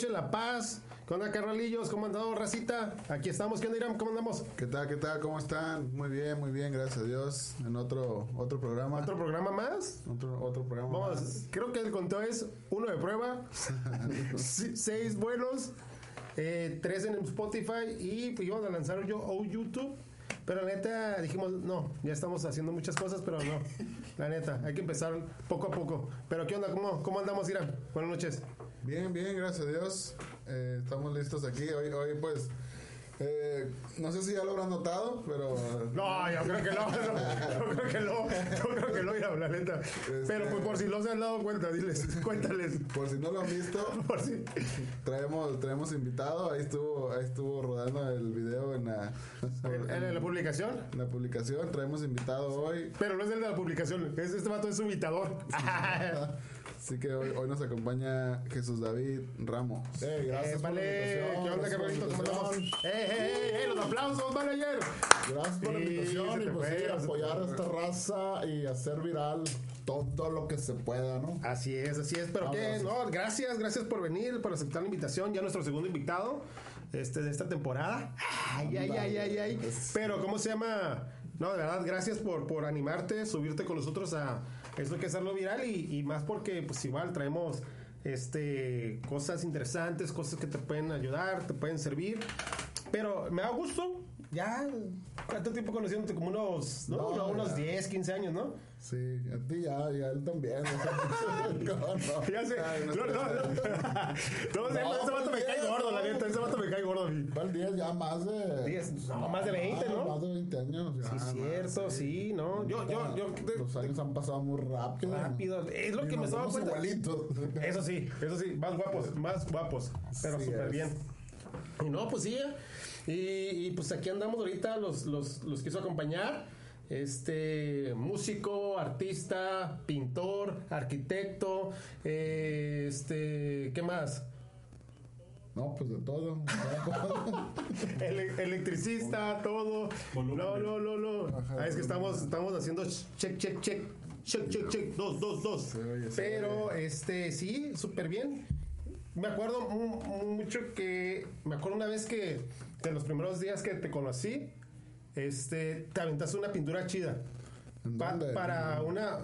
buenas noches, La Paz. ¿Qué onda, carnalillos? ¿Cómo andamos, racita? Aquí estamos. ¿Qué onda, Irán? ¿Cómo andamos? ¿Qué tal? ¿Qué tal? ¿Cómo están? Muy bien, muy bien, gracias a Dios. En otro otro programa. ¿Otro programa más? Otro, otro programa Vamos, más. creo que el conteo es uno de prueba, seis buenos, eh, tres en Spotify y pues, íbamos a lanzar yo o YouTube. Pero la neta dijimos, no, ya estamos haciendo muchas cosas, pero no. La neta, hay que empezar poco a poco. Pero ¿qué onda? ¿Cómo, cómo andamos, Irán? Buenas noches. Bien, bien, gracias a Dios. Eh, estamos listos aquí. Hoy, hoy pues, eh, no sé si ya lo habrán notado, pero... No, yo creo que no, no, yo creo que no, yo creo que no, Irán, la neta. Pero pues por si no se han dado cuenta, diles, cuéntales. Por si no lo han visto, Por si. traemos, traemos invitado. Ahí estuvo, ahí estuvo rodando el video en la, En, en la publicación. en la publicación. Traemos invitado hoy. Pero no es el de la publicación, es, este vato es su imitador. Así que hoy, hoy nos acompaña Jesús David Ramos. Eh, gracias Eh, por la vale, invitación. ¿qué onda? ¿Cómo. ¡Eh, eh, eh, eh! ¡Los aplausos, manager! Gracias por la invitación y pues fue, sí, apoyar a esta raza y hacer viral todo lo que se pueda, ¿no? Así es, así es. Pero qué, gracias. no, gracias, gracias por venir, por aceptar la invitación. Ya nuestro segundo invitado este, de esta temporada. Ay, ay, ay, ay, ay. Pues- Pero, ¿cómo se llama? No, de verdad, gracias por, por animarte, subirte con nosotros a eso hay que hacerlo viral y, y más porque, pues, igual traemos este cosas interesantes, cosas que te pueden ayudar, te pueden servir. Pero me da gusto. Ya, ¿cuánto tiempo conociéndote? Como unos, no, No, No, unos ya. 10, 15 años, ¿no? Sí, a ti ya, y a él también. ¿cómo no? Ya sé. Ay, no. No, ese- vato me cae gordo, la neta. Ese vato me cae gordo a mí. El 10 ya más de... Diez, no, más de 20, ¿no? Más de 20 años. ya, Sí, más, cierto, sí, ¿no? Yo, yo, yo. Los años han pasado muy rápido. rápido. Es lo que me estaba cuenta. igualitos. Eso sí, eso sí. Más guapos, más guapos. Pero Sí súper es. bien. Y no, pues sí. Y, y, pues aquí andamos ahorita, los, los, los quiso acompañar. Este músico, artista, pintor, arquitecto, eh, este, ¿qué más? No, pues de todo. Ele- electricista, todo. No, no, no, no. Ajá, Ah, es que estamos, estamos haciendo check, check, check. Check, check, check. Dos, dos, dos. Oye, Pero, este, sí, súper bien. Me acuerdo mu- mucho que. Me acuerdo una vez que. De los primeros días que te conocí. Este. Te aventaste una pintura chida. Para una.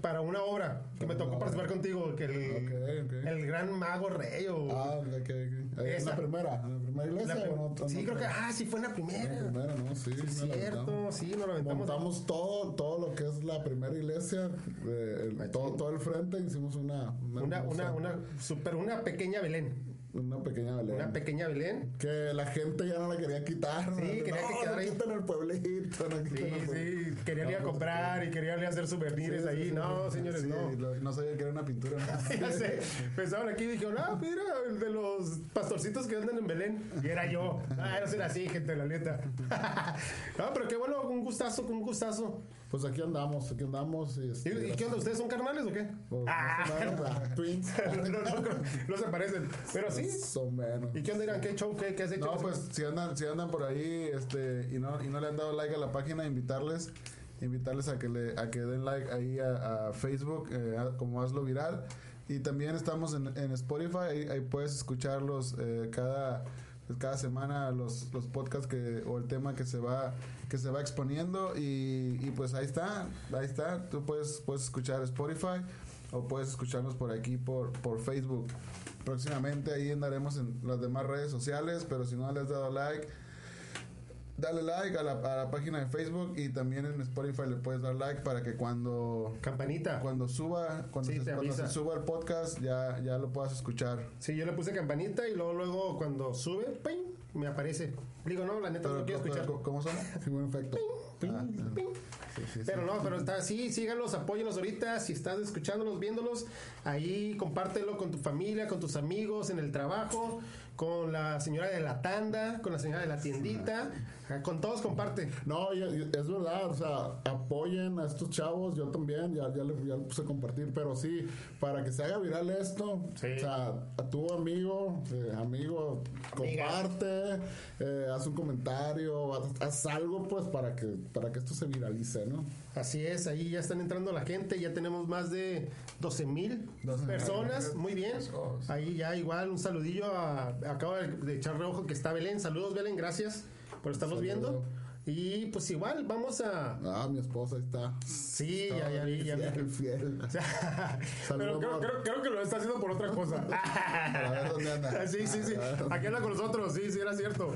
Para una obra que me tocó participar contigo, que el, el gran mago rey o Ah, que, que- ahí en la primera, en la primera la iglesia prim- o no, sí, no, creo que no, ah, sí fue en la en primera. la primera, no, sí, la Cierto, aventamos. sí, nos lo aventamos. Montamos todo, todo lo que es la primera iglesia, eh, el- todo, todo el frente, hicimos una una, una, super, una pequeña Belén. Una pequeña Belén. Una pequeña Belén. que la gente ya no la quería quitar. Sí, no, quería que no, quedara no ahí. quiten el pueblito. No, Sí, el sí, querían ir a No, comprar y querían ir a hacer souvenirs sí, ahí. sí, no, señores, no. lo- no sabía que era una pintura. Ya sé, pensaban aquí y dijeron, ah, mira, el de los pastorcitos que andan en Belén. Y era yo. Ah, no será así, gente, la neta. no, pero qué bueno, un gustazo, un gustazo. Pues aquí andamos, aquí andamos. Y, ¿Y, este, y qué onda? ¿Ustedes son carnales o qué? Pues, Ah, más o menos, ¿verdad? Twins. no, no, no, no se parecen. Pero sí. Más o menos. ¿Y qué onda, Irán? ¿Qué show? ¿Qué, qué has hecho? No, pues si andan, si andan por ahí este, y, no, y no le han dado like a la página, invitarles invitarles a que le a que den like ahí a, a Facebook eh, a- como hazlo viral y también estamos en, en Spotify ahí, ahí puedes escucharlos eh, cada cada semana los, los podcasts que o el tema que se va que se va exponiendo y, y pues ahí está ahí está. Tú puedes puedes escuchar Spotify o puedes escucharnos por aquí por por Facebook. Próximamente ahí andaremos en las demás redes sociales pero si no le has dado like dale like a la, a la página de Facebook y también en Spotify le puedes dar like para que cuando Campanita. cuando suba cuando, Sí, se, cuando se suba el podcast ya ya lo puedas escuchar Sí, yo le puse campanita y luego, luego cuando sube, ¡ping! me aparece. Digo, no, la neta no lo quiero pero- escuchar. ¿cómo son? Sí, buen efecto. Ah, Ping. sí, sí, Pero sí. no, pero está así, síganlos, apóyenlos ahorita, si estás escuchándolos, viéndolos, ahí compártelo con tu familia, con tus amigos, en el trabajo, con la señora de la tanda, con la señora de la tiendita, con todos comparte. No, es verdad, o sea, apoyen a estos chavos, yo también, ya, ya, le, ya le puse a compartir, pero sí, para que se haga viral esto, Sí. o sea, a tu amigo, eh, amigo, comparte, eh, haz un comentario, haz, haz algo pues para que, para que esto se viralice, ¿no? Así es, ahí ya están entrando la gente, ya tenemos más de 12 mil 12,000. personas, muy bien. Ahí ya igual un saludillo, a, acabo de, de echarle ojo que está Belén, saludos Belén, gracias por estarnos Saludo. viendo. Y pues igual, vamos a... Ah, mi esposa está. Sí, ya, ya vi, ya vi. Fiel, fiel. Pero creo, creo- creo que lo está haciendo por otra cosa. A ver dónde anda. Sí, sí, sí. Aquí anda con nosotros, sí, sí, era cierto.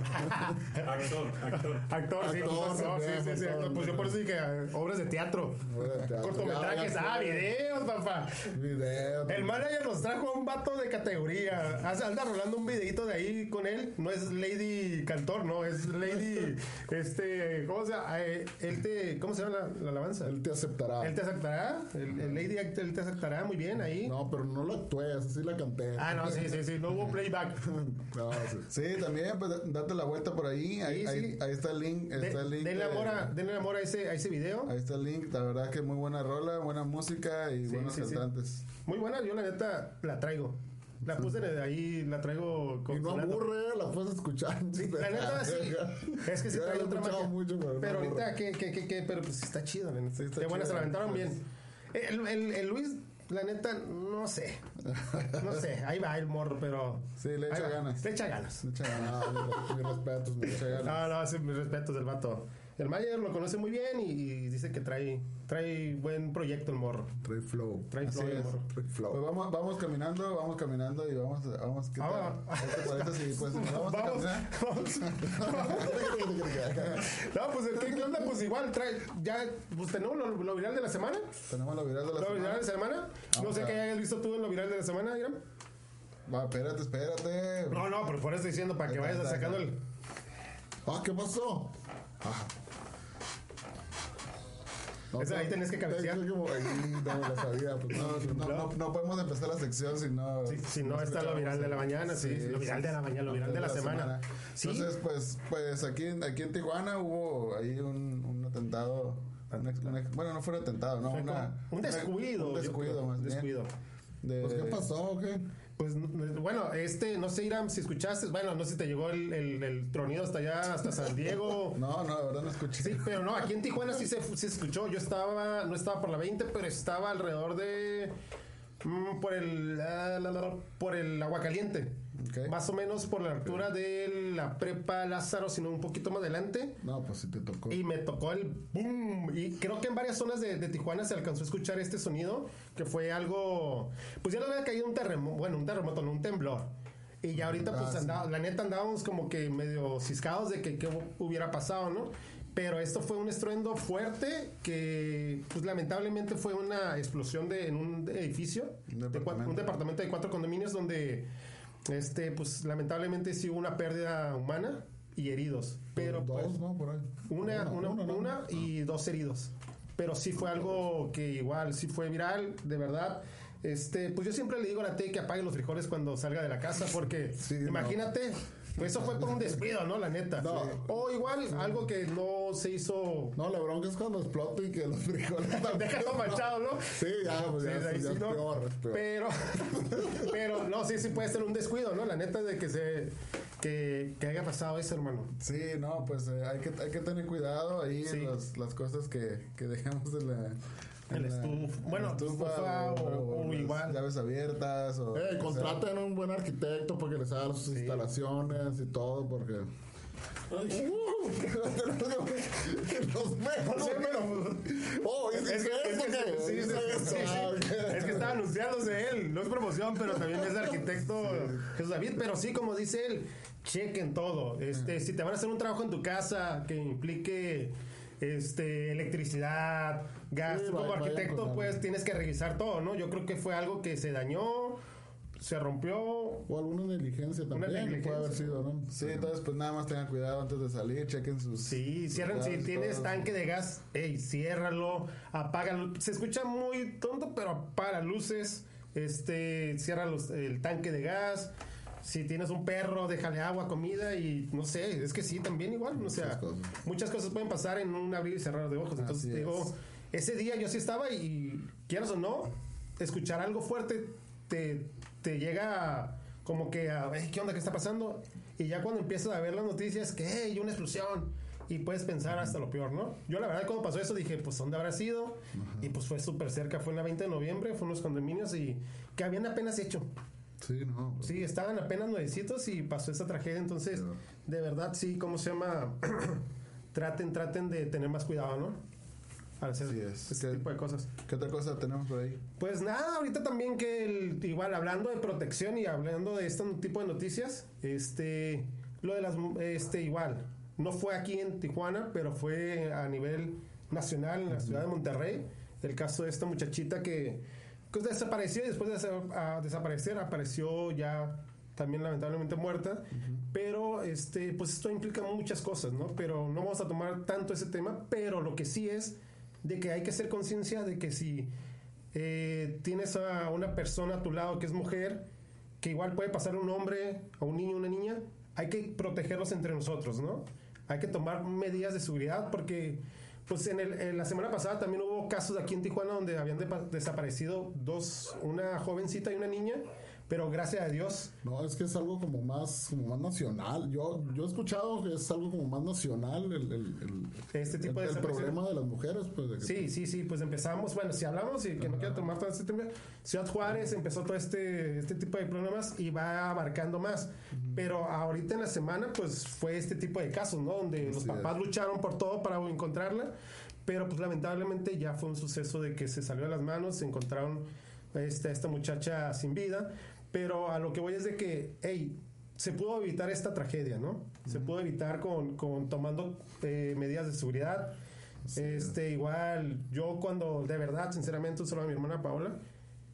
Actor, actor. Actor, sí, Actor, pues, no, sí, sí, sí, actor. Pues yo por eso dije obras de teatro. Obras de teatro. Cortometrajes, Ya, ya ah, videos, papá. Video. El manager nos trajo a un vato de categoría. Anda rolando un videito de ahí con él. No es Lady Cantor, no, es Lady. Este, ¿cómo se llama? Eh, él te, ¿Cómo se llama la, la alabanza? Él te aceptará. Él te aceptará. El, el Lady Act- él te aceptará muy bien ahí. No, pero no lo actué, así la canté. Ah, no, sí, sí, sí. No hubo playback. No, sí. Sí, también, pues date la vuelta por ahí. Ahí, Sí, ahí, sí. ahí está el link. Está el link denle de- amor, a, denle amor a, ese, a ese video. Ahí está el link. La verdad que muy buena rola, buena música y buenos sí, sí. cantantes. Muy buena, yo la neta la traigo. La puse de ahí, la traigo con Y no aburre, la puedes escuchar. Sí, la neta sí. Es que sí trae otra magia. mucho, pero no pero ahorita, aburre. ¿qué, qué, qué, qué? Pero pues está chido, la neta. Qué se la aventaron bien. El, el, el Luis, la neta, no sé. No sé, ahí va el morro, pero. Sí, le echa ganas. Le echa ganas. Mucha ganas. Ah, mis, respetos, mis Mucha ganas. No, no, sí, mis respetos del vato. El Mayer lo conoce muy bien y, y dice que trae, trae buen proyecto el morro. Trae flow. Trae flow el morro. Trae Pues flow. vamos, vamos caminando, vamos caminando y vamos, vamos, ¿qué tal? Ah, ¿Qué te parece si pues vamos, a Vamos, caminar? vamos. No, pues ¿qué, qué onda? Pues igual trae, ya, pues tenemos lo, lo viral de la semana. Tenemos lo viral de la Lo viral de la semana. semana. No Vamos sé qué hayas visto tú en lo viral de la semana, Iram. Va, espérate, espérate. No, no, pero por eso estoy diciendo, para que vayas sacando ahí el. Ah, ¿qué pasó? No, ahí tenés que cabecear. como, ahí sabía. Pues, No, no, no, podemos empezar la sección si no. Si, si no está lo viral de la mañana, sí, lo viral de la mañana, lo viral de la semana. Sí, Entonces, pues, pues aquí, en- aquí en Tijuana hubo ahí un, un atentado. bueno, no fue un atentado, no, fue una, un descuido. Un descuido, más descuido. De- Pues, ¿qué pasó? ¿Qué? Pues bueno, este, no sé, Iram, si escuchaste, bueno, no sé si te llegó el, el, el tronido hasta allá, hasta San Diego. No, no, la verdad no escuché. Sí, pero no, aquí en Tijuana sí se, sí se escuchó. Yo estaba, no estaba por la 20, pero estaba alrededor de. Mm, por el. por el agua caliente. Ok. Más o menos por la altura de la prepa Lázaro, sino un poquito más adelante. No, pues sí te tocó. Y me tocó el boom. Y creo que en varias zonas de, de Tijuana se alcanzó a escuchar este sonido, que fue algo. Pues ya le había caído un terremoto, bueno, un terremoto, no un temblor. Y ya ahorita, pues Ah, sí. andaba- la neta andábamos como que medio ciscados de que qué hubiera pasado, ¿no? Pero esto fue un estruendo fuerte que, pues lamentablemente fue una explosión de, en un edificio, Un de cua- departamento. un departamento de cuatro condominios donde, este, pues lamentablemente sí hubo una pérdida humana y heridos. Pero Dos, pues, ¿no? Por ahí. una, una, ¿no? una y dos heridos. Pero sí fue algo que igual, sí fue viral, de verdad. Este, pues yo siempre le digo a la T que apague los frijoles cuando salga de la casa, porque Sí, no. Pues eso fue por un descuido, ¿no? La neta. No. O igual, algo que no se hizo. No, la bronca es cuando explota y que los frijoles... Deja todo manchado, ¿no? Sí, ya, pues ya, ya sí, es ¿no? peor, es peor. Pero, pero no, sí, sí puede ser un descuido, ¿no? La neta de que se que, que haya pasado eso, hermano. Sí, no, pues eh, hay, que, hay que tener cuidado ahí Sí. en los- las cosas que, que dejamos en la. En la estufa. Bueno, estufa o- o las igual. Llaves abiertas. O, Eh, sea, contraten a un buen arquitecto porque les haga sus instalaciones y todo, porque. Uh, los Sí, pero- Oh, ¿es, Es que, es que- que estaba anunciándose él, no es promoción, pero también es arquitecto Jesús David, pero sí, como dice él, chequen todo. Este, si te van a hacer un trabajo en tu casa que implique este electricidad, gas, Sí, tú como vaya- arquitecto, pues tienes que revisar todo, ¿no? Yo creo que fue algo que se dañó, se rompió. O alguna negligencia también negligencia. puede haber sido, ¿no? Sí, entonces pues nada más tengan cuidado antes de salir, chequen sus... Sí, cierran, sus si tienes tanque de gas, ey, ciérralo, apágalo. Se escucha muy tonto, pero apaga luces, este, cierra los- el tanque de gas. Si tienes un perro, déjale agua, comida y no sé, es que sí, también igual, o sea, Muchas cosas. muchas cosas pueden pasar en un abrir y cerrar de ojos. Entonces, Así digo, es. ese día yo sí estaba y, quieras o no, escuchar algo fuerte te, te llega como que a, "Ey, ¿qué onda? ¿Qué está pasando? Y ya cuando empiezas a ver las noticias, que hay una explosión. Y puedes pensar hasta lo peor, ¿no? Yo la verdad cuando pasó eso dije, pues ¿dónde habrá sido? Y pues fue súper cerca, fue en la 20 de noviembre, fue unos condominios y que habían apenas hecho. Sí, no. Sí, estaban apenas nuevecitos y pasó esta tragedia. Entonces, de verdad, sí, ¿cómo se llama? traten, traten de tener más cuidado, ¿no? Al hacer Así es. este ¿Qué- tipo de cosas. ¿Qué otra cosa tenemos por ahí? Pues nada, ahorita también que el- igual hablando de protección y hablando de este tipo de noticias, este, lo de las, este, igual, no fue aquí en Tijuana, pero fue a nivel nacional en la ciudad de Monterrey, el caso de esta muchachita que, que desapareció y después de a desaparecer apareció ya también lamentablemente muerta, pero este, pues esto implica muchas cosas, ¿no? Pero no vamos a tomar tanto ese tema, pero lo que sí es de que hay que hacer conciencia de que si eh, tienes a una persona a tu lado que es mujer, que igual puede pasar a un hombre, a un niño, una niña, hay que protegerlos entre nosotros, ¿no? Hay que tomar medidas de seguridad porque, pues en, el- en la semana pasada también hubo casos aquí en Tijuana donde habían desaparecido dos, una jovencita y una niña, pero gracias a Dios No, es que es algo como más, como más nacional. Yo, yo he escuchado que es algo como más nacional el, el, el- Este tipo el- de el problema de las mujeres. Pues, de que- Sí, sí, sí, pues empezamos, bueno, si hablamos y que no quiero tomar todo este tema, Ciudad Juárez empezó todo este, este tipo de problemas y va abarcando más. Pero ahorita en la semana, pues fue este tipo de casos, ¿no? Donde los papás es. lucharon por todo para encontrarla, pero pues lamentablemente ya fue un suceso de que se salió de las manos, se encontraron este, a esta muchacha sin vida, pero a lo que voy es de que, hey, se pudo evitar esta tragedia, ¿no? Se pudo evitar con, con tomando eh, medidas de seguridad. Este, igual, yo cuando, de verdad, sinceramente, solo a mi hermana Paola,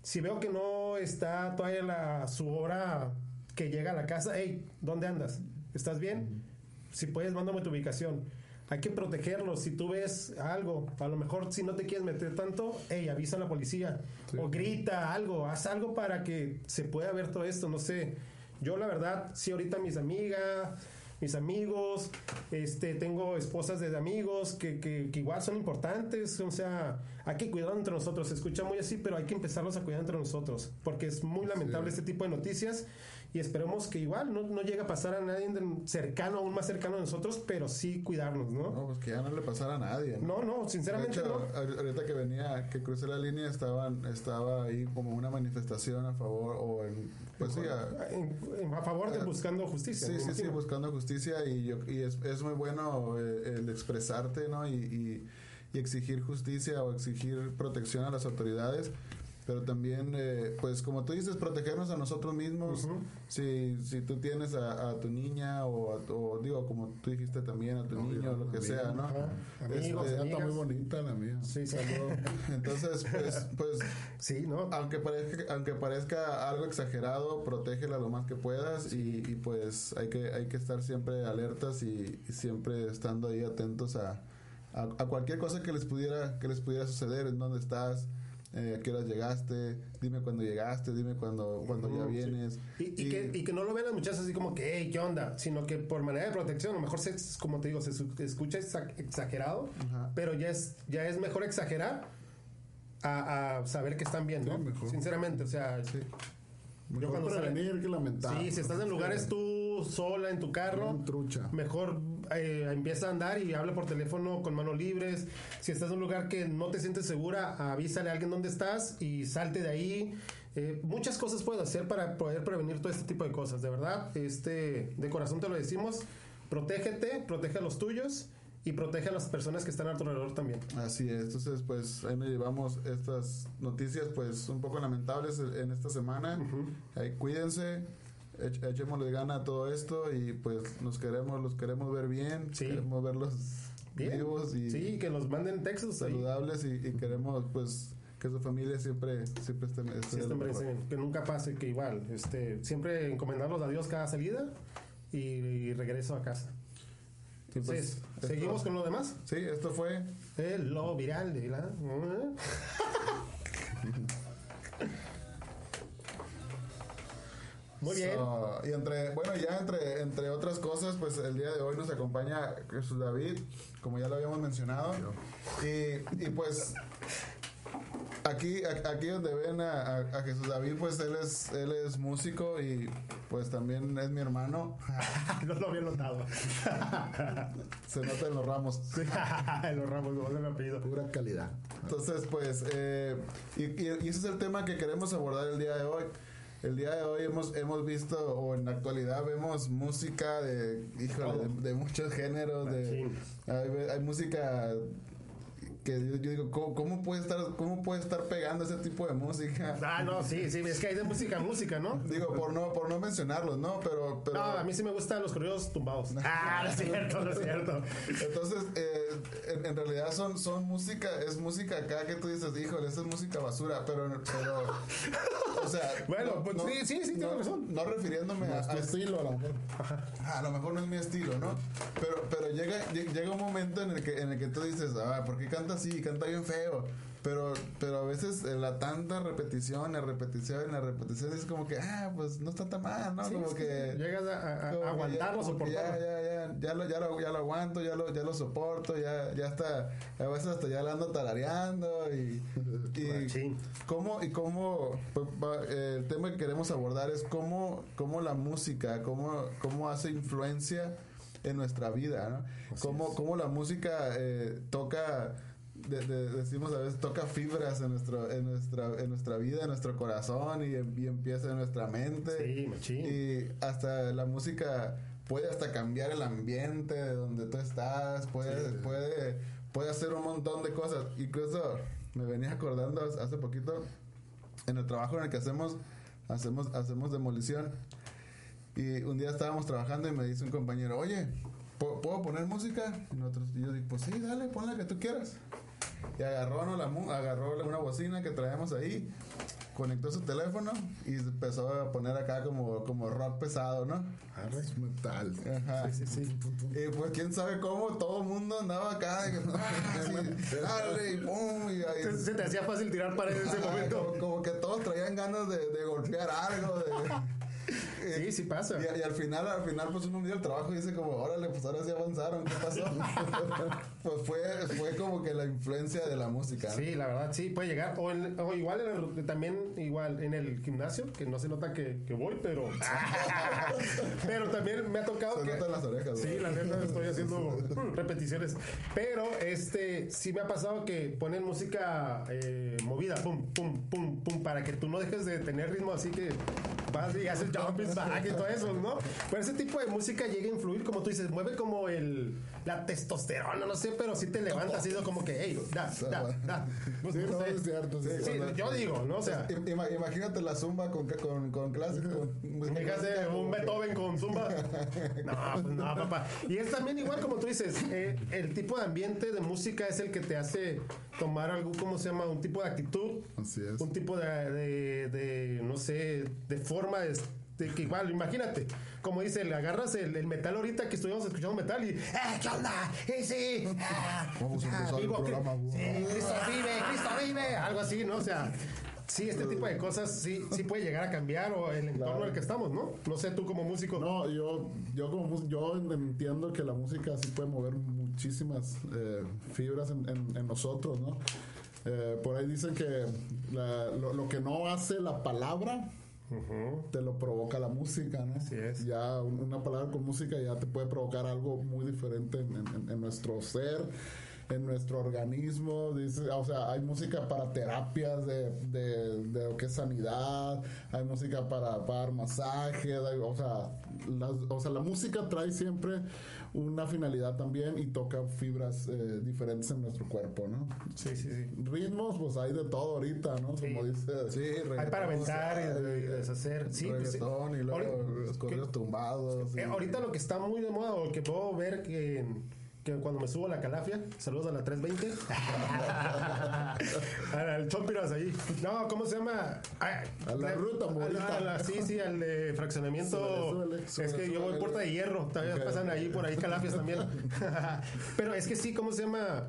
si veo que no está todavía la, su hora que llega a la casa, hey, ¿dónde andas? ¿Estás bien? Si puedes, mándame tu ubicación. Hay que protegerlos. Si tú ves algo, a lo mejor si no te quieres meter tanto, hey, avisa a la policía. O grita algo, haz algo para que se pueda ver todo esto. No sé. Yo, la verdad, sí, ahorita mis amigas, mis amigos, este, tengo esposas de amigos que, que, que igual son importantes. O sea, hay que cuidar entre nosotros. Se escucha muy así, pero hay que empezarlos a cuidar entre nosotros. Porque es muy lamentable este tipo de noticias. Y esperemos que igual no, no llegue a pasar a nadie cercano, aún más cercano a nosotros, pero sí cuidarnos, ¿no? No, pues que ya no le pasara a nadie. No, no, sinceramente De hecho, no. ahor- ahorita que venía, que crucé la línea, estaban, estaba ahí como una manifestación a favor o en, pues sí, a- a favor de buscando justicia. Sí, sí, sí, buscando justicia y, yo, y es, es muy bueno eh, el expresarte, ¿no? Y, y- y exigir justicia o exigir protección a las autoridades, pero también, eh, pues como tú dices, protegernos a nosotros mismos. si, si tú tienes a, a tu niña o, a o digo, como tú dijiste también, a tu niño o lo que amigo, sea, ¿no? ajá. Amigos, Este, está muy bonita la mía. Sí, saludo. entonces, pues, pues sí, ¿no? aunque parezca, aunque parezca algo exagerado, protégela lo más que puedas y, y, pues hay que, hay que estar siempre alertas y, y siempre estando ahí atentos a, a, a cualquier cosa que les pudiera, que les pudiera suceder, en dónde estás, eh, a qué horas llegaste, dime cuándo llegaste, dime cuándo, cuando ya sí. vienes. Y, y que, y que no lo ven las muchachas así como que, hey, ¿qué onda? Sino que por manera de protección, a lo mejor, se, como te digo, se escucha exa- exagerado, Ajá. pero ya es, ya es mejor exagerar a, a saber que están bien, ¿no? Sí. Sinceramente, o sea, Mejor cuando sale- prevenir que lamentar. sí, si estás en lugares tú sola, en tu carro, trucha. mejor eh, empieza a andar y habla por teléfono con manos libres. Si estás en un lugar que no te sientes segura, avísale a alguien dónde estás y salte de ahí. Eh, muchas cosas puedes hacer para poder prevenir todo este tipo de cosas, de verdad. Este, de corazón te lo decimos. Protégete, protege a los tuyos y protege a las personas que están a tu alrededor también. Así es, entonces pues ahí nos llevamos estas noticias pues un poco lamentables en esta semana. Ahí, cuídense, ech- echémosle gana a todo esto y pues nos queremos, los queremos ver bien, Sí. queremos verlos Bien. vivos y Sí, que nos manden textos saludables y, y queremos pues que su familia siempre siempre esté, esté Sí, que nunca pase, que igual, este, siempre encomendarlos a Dios cada salida y, y regreso a casa. Pues, Entonces, esto- ¿seguimos con lo demás? Sí, esto fue El lo viral de la... Muy bien. So, y entre, bueno, ya entre, entre otras cosas, pues el día de hoy nos acompaña Jesús David, como ya lo habíamos mencionado. Y, y pues aquí, aquí donde ven a, a- a Jesús David, pues él es, él es músico y pues también es mi hermano. no lo había notado. Se nota en los ramos. Sí, los ramos, no me apellido. Pura calidad. Entonces, pues, eh, y, y- y ese es el tema que queremos abordar el día de hoy. El día de hoy hemos, hemos visto, o en la actualidad vemos música de, híjole, de, de muchos géneros. De, hay música que yo, yo digo, ¿cómo, cómo puede estar, ¿cómo puede estar pegando ese tipo de música? Ah, no, sí, sí, es que hay de música a música, ¿no? Digo, por no, por no mencionarlos, ¿no? Pero, pero No, a mí sí me gustan los corridos tumbados. Ah, no es cierto, no es cierto. Entonces, eh, en, en realidad son, son música, es música acá que tú dices, híjole, esa es música basura, pero, pero o sea, Bueno, pues sí, sí, sí, tienes razón. No refiriéndome a, a- estilo, a lo mejor. a lo mejor no es mi estilo, ¿no? Pero, pero llega, lle- llega un momento en el que, en el que tú dices, ah, ¿por qué canta así? Canta bien feo. Pero, pero a veces eh, la tanta repetición, la repetición, la repetición es como que, ah, pues no está tan mal, ¿no? Sí, como sí, que Llegas a, a- a aguantarlo, soportarlo. Ya, ya, ya, ya lo, ya, lo, ya lo aguanto, ya lo, ya lo soporto, ya, ya está, a veces hasta ya la ando tarareando y, y cómo, y cómo, pues, eh, el tema que queremos abordar es cómo, cómo la música, cómo, cómo hace influencia en nuestra vida, ¿no? Cómo, cómo la música eh, toca, de- de- decimos a veces, toca fibras en, nuestro, en, nuestra, en nuestra vida, en nuestro corazón y, y empieza en nuestra mente. Sí. Y hasta la música puede hasta cambiar el ambiente de donde tú estás, puede, puede, puede hacer un montón de cosas. Incluso me venía acordando hace poquito en el trabajo en el que hacemos, hacemos, hacemos demolición. Y un día estábamos trabajando y me dice un compañero, oye, ¿pu- ¿puedo poner música? Y, nosotros, y yo digo, pues sí, dale, pon la que tú quieras. Y agarró, ¿no? la, agarró una bocina que traemos ahí, conectó su teléfono y empezó a poner acá como, como rock pesado, ¿no? Es metal. Ajá. Y pues quién sabe cómo todo el mundo andaba acá, ah, sí, dale, y pum, y Se, te hacía fácil tirar paredes en ese momento. Como, como que todos traían ganas de, de golpear algo, de... Sí, sí pasa. Y, y al final, al final, pues uno mira el trabajo y dice como, órale, pues ahora sí avanzaron, ¿qué pasó? pues fue, fue como que la influencia de la música. ¿no? Sí, la verdad, sí, puede llegar. O, en- o igual en el- también igual en el gimnasio, que no se nota que, que voy, pero. pero también me ha tocado Se que. notan las orejas. Sí, la neta estoy haciendo repeticiones. Pero este sí me ha pasado que ponen música eh, movida, pum, pum, pum, pum, para que tú no dejes de tener ritmo así que vas y haces jumping back y todo eso, ¿no? Pero ese tipo de música llega a influir, como tú dices, mueve como el la testosterona, no sé, pero sí te levanta así como que, hey, da, da, da. Pues, Sí, no no, es cierto. Sí, Sí, yo digo, ¿no? O sea, Im- ima- imagínate la zumba con, con, con clásico. Fíjate, un Beethoven con zumba. No, pues no, papá. Y es también igual como tú dices, eh, el tipo de ambiente de música es el que te hace tomar algo, ¿cómo se llama? Un tipo de actitud, Así es. un tipo de, de, de, no sé, de forma de, de que igual, imagínate, como dice, le agarras el, el metal ahorita que estuvimos escuchando metal y, ¡eh, qué onda! ¡Eh, sí! Ah, Vamos a ah, empezar el vivo, que- programa, Sí, Cristo vive, Cristo vive, algo así, ¿no? O sea, sí, este tipo de cosas sí, sí puede llegar a cambiar o el entorno en el que estamos, ¿no? No sé, tú como músico. No, yo, yo como yo entiendo que la música sí puede mover muchísimas eh, fibras en, en- en nosotros, ¿no? Eh, por ahí dicen que la- lo, lo que no hace la palabra te lo provoca la música, ¿no? Así es. Ya un- una palabra con música ya te puede provocar algo muy diferente en, en- en nuestro ser, en nuestro organismo. Dice, o sea, hay música para terapias de, de, de lo que es sanidad, hay música para, para dar masajes, o, sea, las- o sea, la música trae siempre una finalidad también y toca fibras eh, diferentes en nuestro cuerpo, ¿no? Sí, sí, sí. Ritmos, pues hay de todo ahorita, ¿no? Como dice. Sí, Hay para aventar y, y deshacer. Sí, pues sí. reggaetón y luego Ahorita- los corridos tumbados. y- Eh, ahorita lo que está muy de moda o que puedo ver que, que cuando me subo a la calafia, saludos a la 320. al Chompiras ahí. No, ¿cómo se llama? Ah, A la ruta, a la- morita. a la- Sí, sí, al de fraccionamiento. Es que yo voy puerta de hierro. Todavía pasan ahí por ahí calafias también. Pero es que sí, ¿cómo se llama?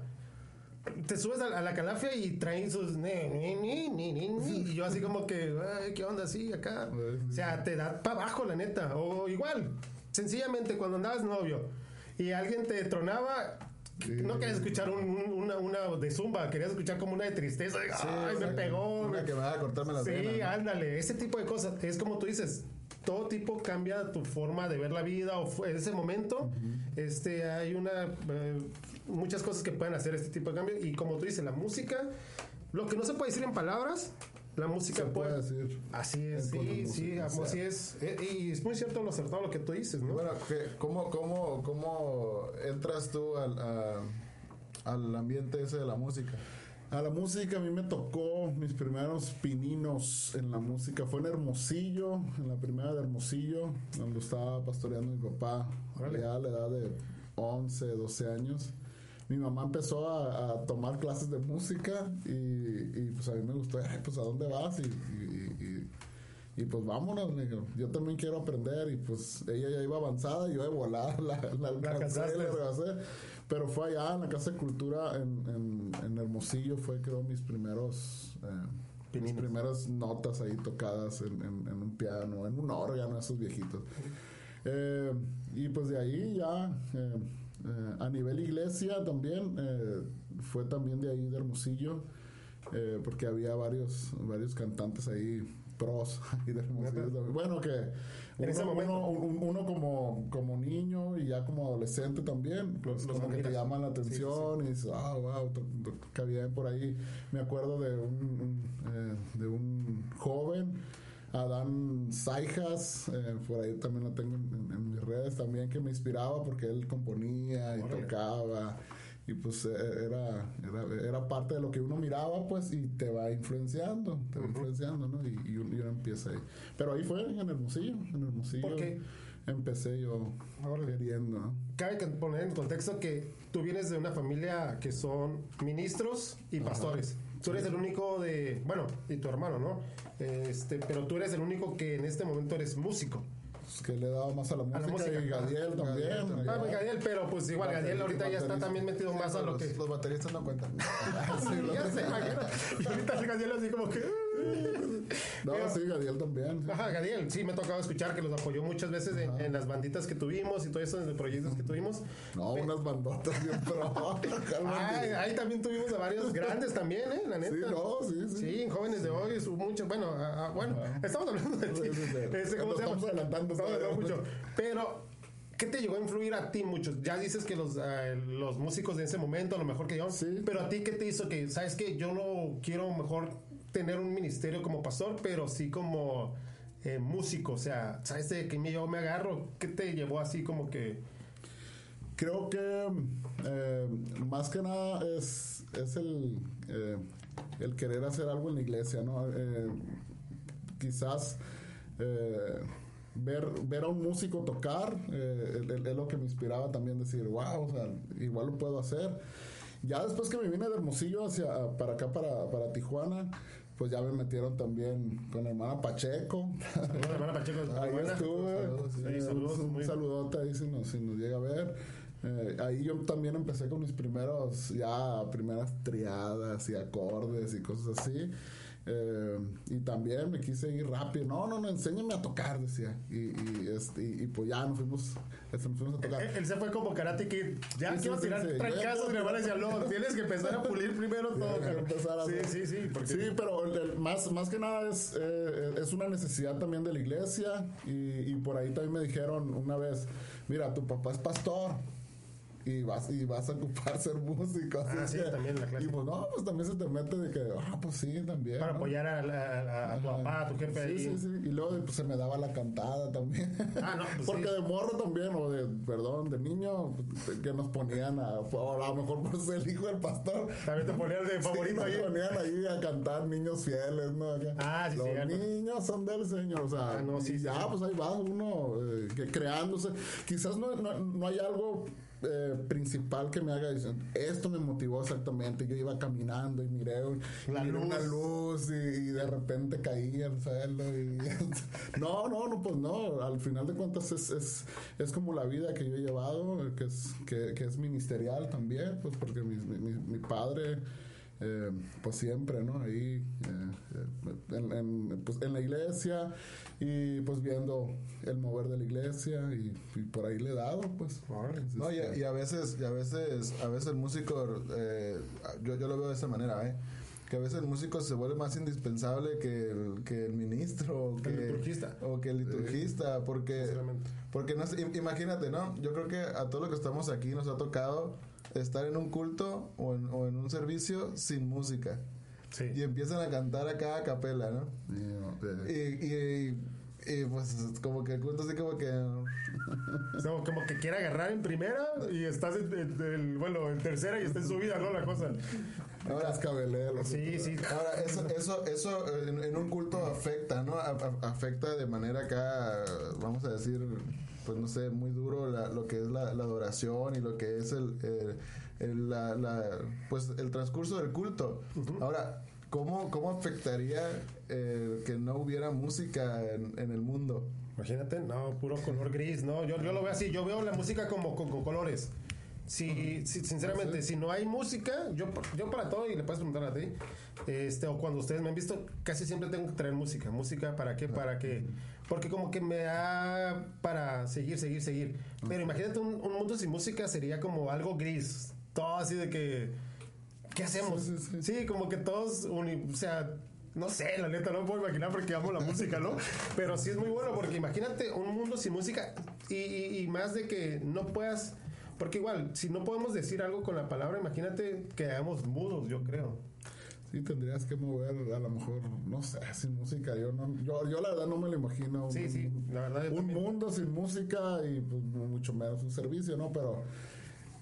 te subes a, la calafia y traen sus ni, ni, ni, y yo así como que ay, qué onda así acá o sea te da para abajo la neta o igual sencillamente cuando andabas novio y alguien te tronaba no querías escuchar un- un- una, una de zumba querías escuchar como una de tristeza de, ay me pegó Una me- que va a cortarme las sí venas, ¿no? ándale ese tipo de cosas es como tú dices todo tipo cambia tu forma de ver la vida o en ese momento este hay una eh, muchas cosas que pueden hacer este tipo de cambio y como tú dices la música lo que no se puede decir en palabras la música Se puede decir. así es sí sí música, así o sea. es Eh, y es muy cierto lo acertado lo que tú dices no Bueno, ¿qué- ¿cómo, cómo, ¿cómo entras tú al, a- al ambiente ese de la música? A la música a mí me tocó mis primeros pininos en la música. Fue en Hermosillo, en la primera de Hermosillo, donde estaba pastoreando mi papá, a la edad de 11, 12 años. Mi mamá empezó a, a tomar clases de música y, y, pues a mí me gustó, "Ay, pues a dónde vas y, y- y- pues vámonos, digo, yo también quiero aprender. Y pues ella ya iba avanzada yo de volar la, la alcancé, la rebasé. Pero fue allá en la Casa de Cultura en, en, en Hermosillo, fue creo mis primeros... eh, mis primeras notas ahí tocadas en, en- en un piano, en un órgano, esos viejitos. Eh, y pues de ahí ya, eh, eh, a nivel iglesia también, eh, fue también de ahí de Hermosillo, eh, porque había varios, varios cantantes ahí pros ahí de Hermosillo también. Bueno, que En ese uno, momento. uno, un- uno como, como niño y ya como adolescente también, pues Los como que te llaman la atención y dices, ah, wow, toca bien por ahí. Me acuerdo de un, un, eh, de un joven, Adán Saijas, eh, por ahí también lo tengo en, en- mis redes también, que me inspiraba porque él componía y Órale. tocaba. Y pues eh, era, era, era parte de lo que uno miraba, pues, y te va influenciando, te va influenciando, ¿no? Y, y uno, empieza ahí. Pero ahí fue en Hermosillo, en Hermosillo. ¿Por qué? Empecé yo Órale. queriendo, ¿no? Cabe que poner en contexto que tú vienes de una familia que son ministros y pastores. Tú eres el único de, bueno, y tu hermano, ¿no? Este, pero tú eres el único que en este momento eres músico. Pues, que le daba más a la música, la música. y Gadiel también. también. Ah, pues, Gadiel, pero pues igual Gadiel ahorita ya está también metido más a lo los, que. los bateristas no cuentan. Sí, Ya se imagina. Y ahorita sí, Gadiel así como que. No, Pero- sí, Gadiel también. Ajá, Gadiel, sí, me ha tocado escuchar que los apoyó muchas veces en, en las banditas que tuvimos y todo eso, en los proyectos que tuvimos. No, unas bandotas bien pro. Ay, ahí también tuvimos a varios grandes también, ¿eh? La neta. Sí, no, sí, sí. Sí, en jóvenes de hoy, es mucho, bueno, ah, ah, bueno, estamos hablando de ti. Sí, sí, sí. Este, ¿cómo se llama? estamos adelantando Estamos adelantando mucho. Pero, ¿qué te llegó a influir a ti mucho? Ya dices que los, ah, los músicos de ese momento, a lo mejor que yo, Sí. pero a ti, ¿qué te hizo que, sabes que yo no quiero mejor tener un ministerio como pastor, pero sí como eh, músico? O sea, ¿sabes de qué me, yo me agarro? ¿Qué te llevó así como que... Creo que eh, más que nada es, es el, eh, el querer hacer algo en la iglesia, ¿no? Quizás ver, ver a un músico tocar es- es lo que me inspiraba también decir, wow, o sea, igual lo puedo hacer. Ya después que me vine de Hermosillo hacia para acá, para, para Tijuana, pues ya me metieron también con la hermana Pacheco. Saludos, hermana Pacheco, Ahí buena. estuve. Saludos, sí. Sí, saludos, un muy- saludote ahí si nos, si nos llega a ver. Eh, ahí yo también empecé con mis primeros, ya primeras triadas y acordes y cosas así. Eh, y también me quise ir rápido. No, no, no, enséñame a tocar, decía. Y, y, este, y, y pues ya nos fuimos, este, nos fuimos a tocar. Él, él se fue como Karate Kid. Ya Sí, quiero sí, tirar sí, trancazos y mi hermana decía, no, tienes que empezar a pulir primero todo. Hay que cara". empezar a Sí, sí, sí. Porque Sí, pero el- el- más, más que nada es, eh, es una necesidad también de la iglesia y, y por ahí también me dijeron una vez, mira, tu papá es pastor y vas, y vas a ocupar ser músico. así Ah, sí, que- también la clase. Y pues no, pues también se te mete de que, ah, pues sí, también. para ¿no? apoyar a, la- a tu papá, a tu jefe sí, ahí. Sí, sí, Y luego pues, se me daba la cantada también. Ah, no, pues Porque sí. de morro también, o de, perdón, de niño, que nos ponían a, o a lo mejor por ser el hijo del pastor. También te ponías de favorito Sí, ahí. ponían ahí a cantar niños fieles, ¿no? Ah, sí, Los niños son del Señor, o sea, Ah, no, sí, y sí, ya, pues ahí va uno eh, que creándose. Quizás no, no, no hay algo eh, principal que me haga decir, esto me motivó exactamente. Yo iba caminando y miré, y La miré luz. una luz y, y de repente caí al suelo. Y, no, no, no, pues no. Al final de cuentas es, es, es como la vida que yo he llevado, que es, que, que es ministerial también, pues porque mi, mi, mi padre eh, pues siempre, ¿no? Ahí eh, en, en, pues, en la iglesia y pues viendo el mover de la iglesia y, y por ahí le he dado, pues. No, y, y a veces, y a veces, a veces el músico, eh, yo, yo lo veo de esa manera, ¿eh? Que a veces el músico se vuelve más indispensable que el, que el ministro o que El liturgista. o que el liturgista, porque, porque no sé, imagínate, ¿no? Yo creo que a todos los que estamos aquí nos ha tocado estar en un culto o en, o en un servicio sin música Sí. y empiezan a cantar acá a capela, ¿no? y, Y, eh, y, y, pues como que el culto así como que No, como que quiere agarrar en primera y estás en, en- en- bueno, en tercera y está en subida, ¿no? La cosa. Ahora. Sí, sí. Ahora, eso, eso, eso en, en un culto afecta, ¿no? Afecta de manera acá, vamos a decir, pues no sé, muy duro la- lo que es la, la adoración y lo que es el, el- el- la, la- pues el transcurso del culto. Ahora, ¿cómo, cómo afectaría eh, que no hubiera música en, en el mundo? Imagínate, no, puro color gris, no, yo, yo lo veo así, yo veo la música como con, con colores. Si, si- sinceramente, si no hay música, yo, yo para todo, y le puedes preguntar a ti, este, o cuando ustedes me han visto, casi siempre tengo que traer música. ¿Música para qué? Para que, porque como que me da para seguir, seguir, seguir. Pero imagínate un, un mundo sin música sería como algo gris, todo así de que, ¿qué hacemos? Sí, Sí, sí, sí. como que todos, uni- o sea, no sé, la neta, no me puedo imaginar porque amo la música, ¿no? Pero sí es muy bueno porque imagínate un mundo sin música y, y- y más de que no puedas, porque igual, si no podemos decir algo con la palabra, imagínate que hagamos mudos, yo creo. Sí, tendrías que mover a lo mejor, no sé, sin música. Yo, no, yo, yo la verdad no me lo imagino. Sí, un, sí, la verdad Un también. mundo sin música y pues mucho menos un servicio, ¿no? Pero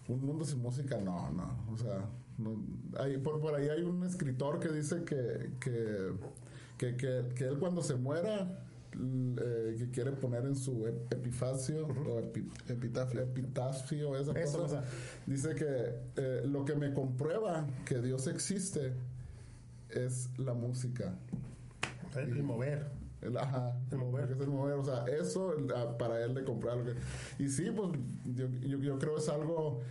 un mundo sin música, no, no. O sea, no, hay, por, por ahí hay un escritor que dice que, que, que, que, él cuando se muera, eh, que quiere poner en su ep- epifacio o epi- epitafio, epitafio, esa Eso, cosa, o sea. dice que eh, lo que me comprueba que Dios existe es la música. El mover. El, ajá, El mover. es el mover, o sea, eso el- a- para él de comprar lo que... Y sí, pues yo, yo, yo creo es algo...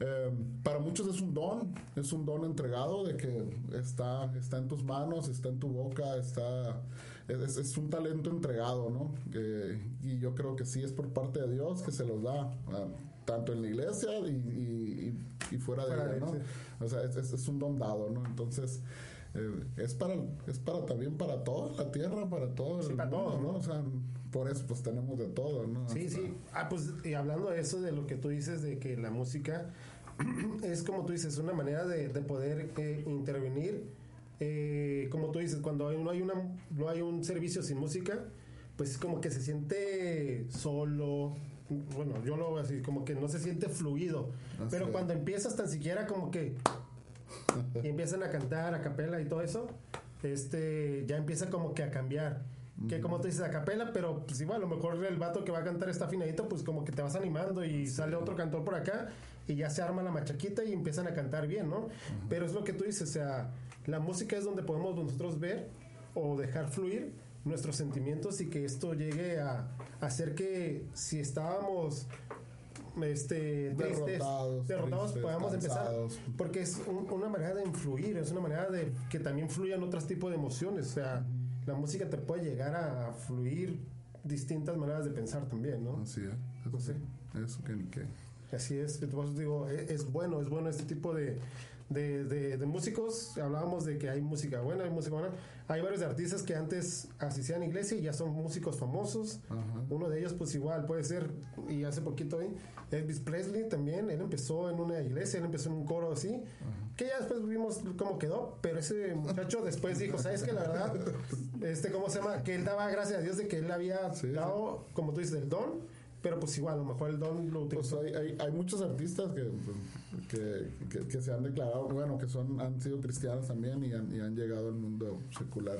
eh, para muchos es un don, es un don entregado de que está, está en tus manos, está en tu boca, está... Es, es un talento entregado, ¿no? Y yo creo que sí es por parte de Dios que se los da, tanto en la iglesia y, y- fuera de Fuera ella, ¿no? sí. O sea, es, es- un don dado, ¿no? Entonces, eh, es para es para también para toda la tierra, para todo Sí, el para mundo, todo, ¿no? ¿no? O sea, por eso pues tenemos de todo, ¿no? Sí, Hasta- sí. Ah, pues y hablando de eso, de lo que tú dices, de que la música es como tú dices, una manera de, de poder eh, intervenir. Eh, como tú dices, cuando no, hay una, no hay un servicio sin música, pues es como que se siente solo. Bueno, yo lo veo así, como que no se siente fluido. Así Pero es. cuando empiezas tan siquiera como que y empiezan a cantar a capela y todo eso, este ya empieza como que a cambiar. Que como tú dices, a capela, pero pues igual, a lo mejor el vato que va a cantar está afinadito, pues como que te vas animando y sale otro cantor por acá y ya se arma la machaquita y empiezan a cantar bien, ¿no? Pero es lo que tú dices, o sea, la música es donde podemos nosotros ver o dejar fluir nuestros sentimientos y que esto llegue a hacer que si estábamos este, tristes, Derrotados, derrotados, tristes, podamos empezar porque es un- una manera de influir, es una manera de que también fluyan otros tipos de emociones. O sea, la música te puede llegar a fluir distintas maneras de pensar también, ¿no? Así es, eso sí, eso que ni qué. Así es, digo, e- es, bueno, es bueno este tipo de, de, de- de músicos. Hablábamos de que hay música buena, hay música buena. Hay varios artistas que antes asistían a iglesia y ya son músicos famosos. Ajá. Uno de ellos, pues igual, puede ser, y hace poquito ahí, Elvis Presley también, él empezó en una iglesia, él empezó en un coro así, que ya después vimos cómo quedó, pero ese muchacho después dijo, ¿sabes qué? La verdad, este, ¿cómo se llama? Que él daba gracias a Dios de que él había Sí, dado, como tú dices, el don, pero pues igual, a lo mejor el don lo Pues utilizó. hay, hay, hay muchos artistas que, que, que, que se han declarado, bueno, que son han sido cristianos también y han, y han llegado al mundo secular.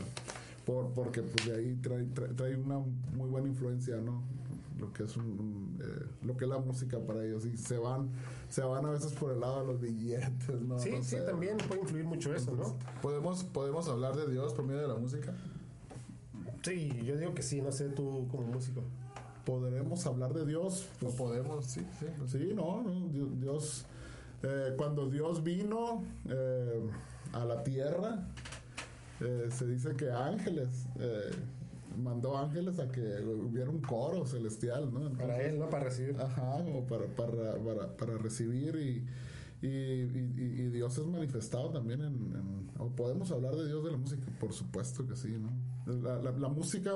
Por, porque pues de ahí trae, trae, trae una muy buena influencia, ¿no? lo que es un, eh, lo que es la música para ellos y se van se van a veces por el lado de los billetes no Sí, No sí, sé. también puede influir mucho eso, ¿no? ¿Podemos, ¿Podemos hablar de Dios por medio de la música? Sí, yo digo que sí, no sé tú como músico. Podremos hablar de Dios ¿O pues, podemos? Sí, sí. pues sí. No, no, Dios, eh, cuando Dios vino eh, a la tierra, eh, se dice que ángeles, eh, mandó ángeles a que hubiera un coro celestial, ¿no? Para él, ¿no? Para recibir. Ajá, como para, para, para, para recibir y, y, y- y- y Dios es manifestado también en, en- o podemos hablar de Dios de la música, por supuesto que sí, ¿no? La, música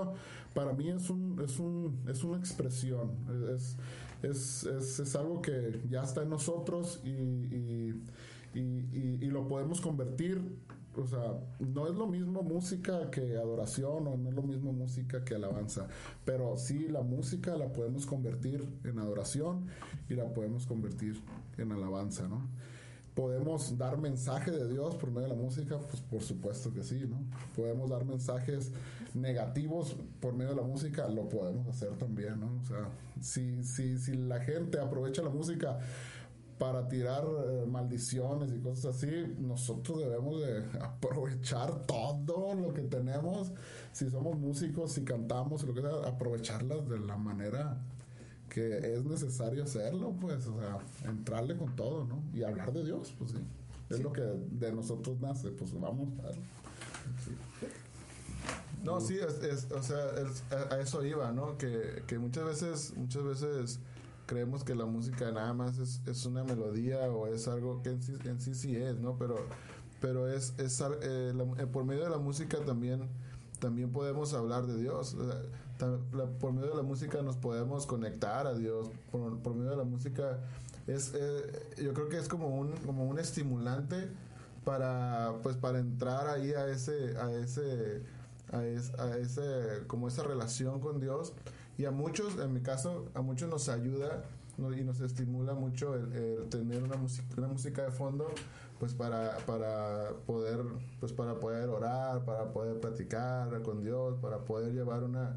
para mí es un, es un, es una expresión, es, es, es, es algo que ya está en nosotros y, y, y, y- y lo podemos convertir o sea, no es lo mismo música que adoración o no es lo mismo música que alabanza, pero sí la música la podemos convertir en adoración y la podemos convertir en alabanza, ¿no? Podemos dar mensaje de Dios por medio de la música, pues por supuesto que sí, ¿no? Podemos dar mensajes negativos por medio de la música, lo podemos hacer también, ¿no? O sea, si, si, si la gente aprovecha la música para tirar eh, maldiciones y cosas así, nosotros debemos de aprovechar todo lo que tenemos. Si somos músicos, si cantamos, lo que sea, aprovecharlas de la manera que es necesario hacerlo, pues, o sea, entrarle con todo, ¿no? Y hablar de Dios, pues sí. Es lo que de nosotros nace, pues vamos a... No, sí, es, es- o sea, es- a, a eso iba, ¿no? Que, que muchas veces, muchas veces creemos que la música nada más es, es una melodía o es algo que en sí en sí, sí es, ¿no? Pero, pero es, es eh, la- eh, por medio de la música también, también podemos hablar de Dios. O sea, por medio de la música nos podemos conectar a Dios. Por, por medio de la música es, eh, yo creo que es como un, como un estimulante para, pues, para entrar ahí a ese, a ese, a, es- a ese, como esa relación con Dios. Y a muchos, en mi caso, a muchos nos ayuda y nos estimula mucho el, el tener una música, una música de fondo, pues para, para poder, pues para poder orar, para poder platicar con Dios, para poder llevar una,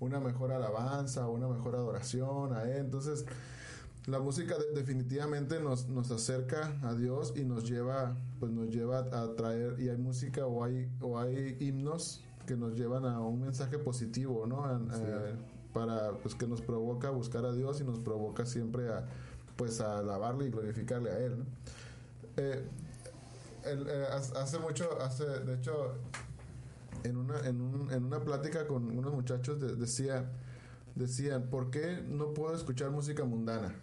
una mejor alabanza, una mejor adoración a Él. Entonces, la música de- definitivamente nos, nos acerca a Dios y nos lleva, pues nos lleva a traer, y hay música o hay, o hay himnos que nos llevan a un mensaje positivo, ¿no? A- eh, para, pues que nos provoca a buscar a Dios y nos provoca siempre a, pues a alabarle y glorificarle a Él, ¿no? Eh, el- eh, hace mucho, hace, de hecho, en una, en, un- en una plática con unos muchachos de- decía, decían, ¿por qué no puedo escuchar música mundana?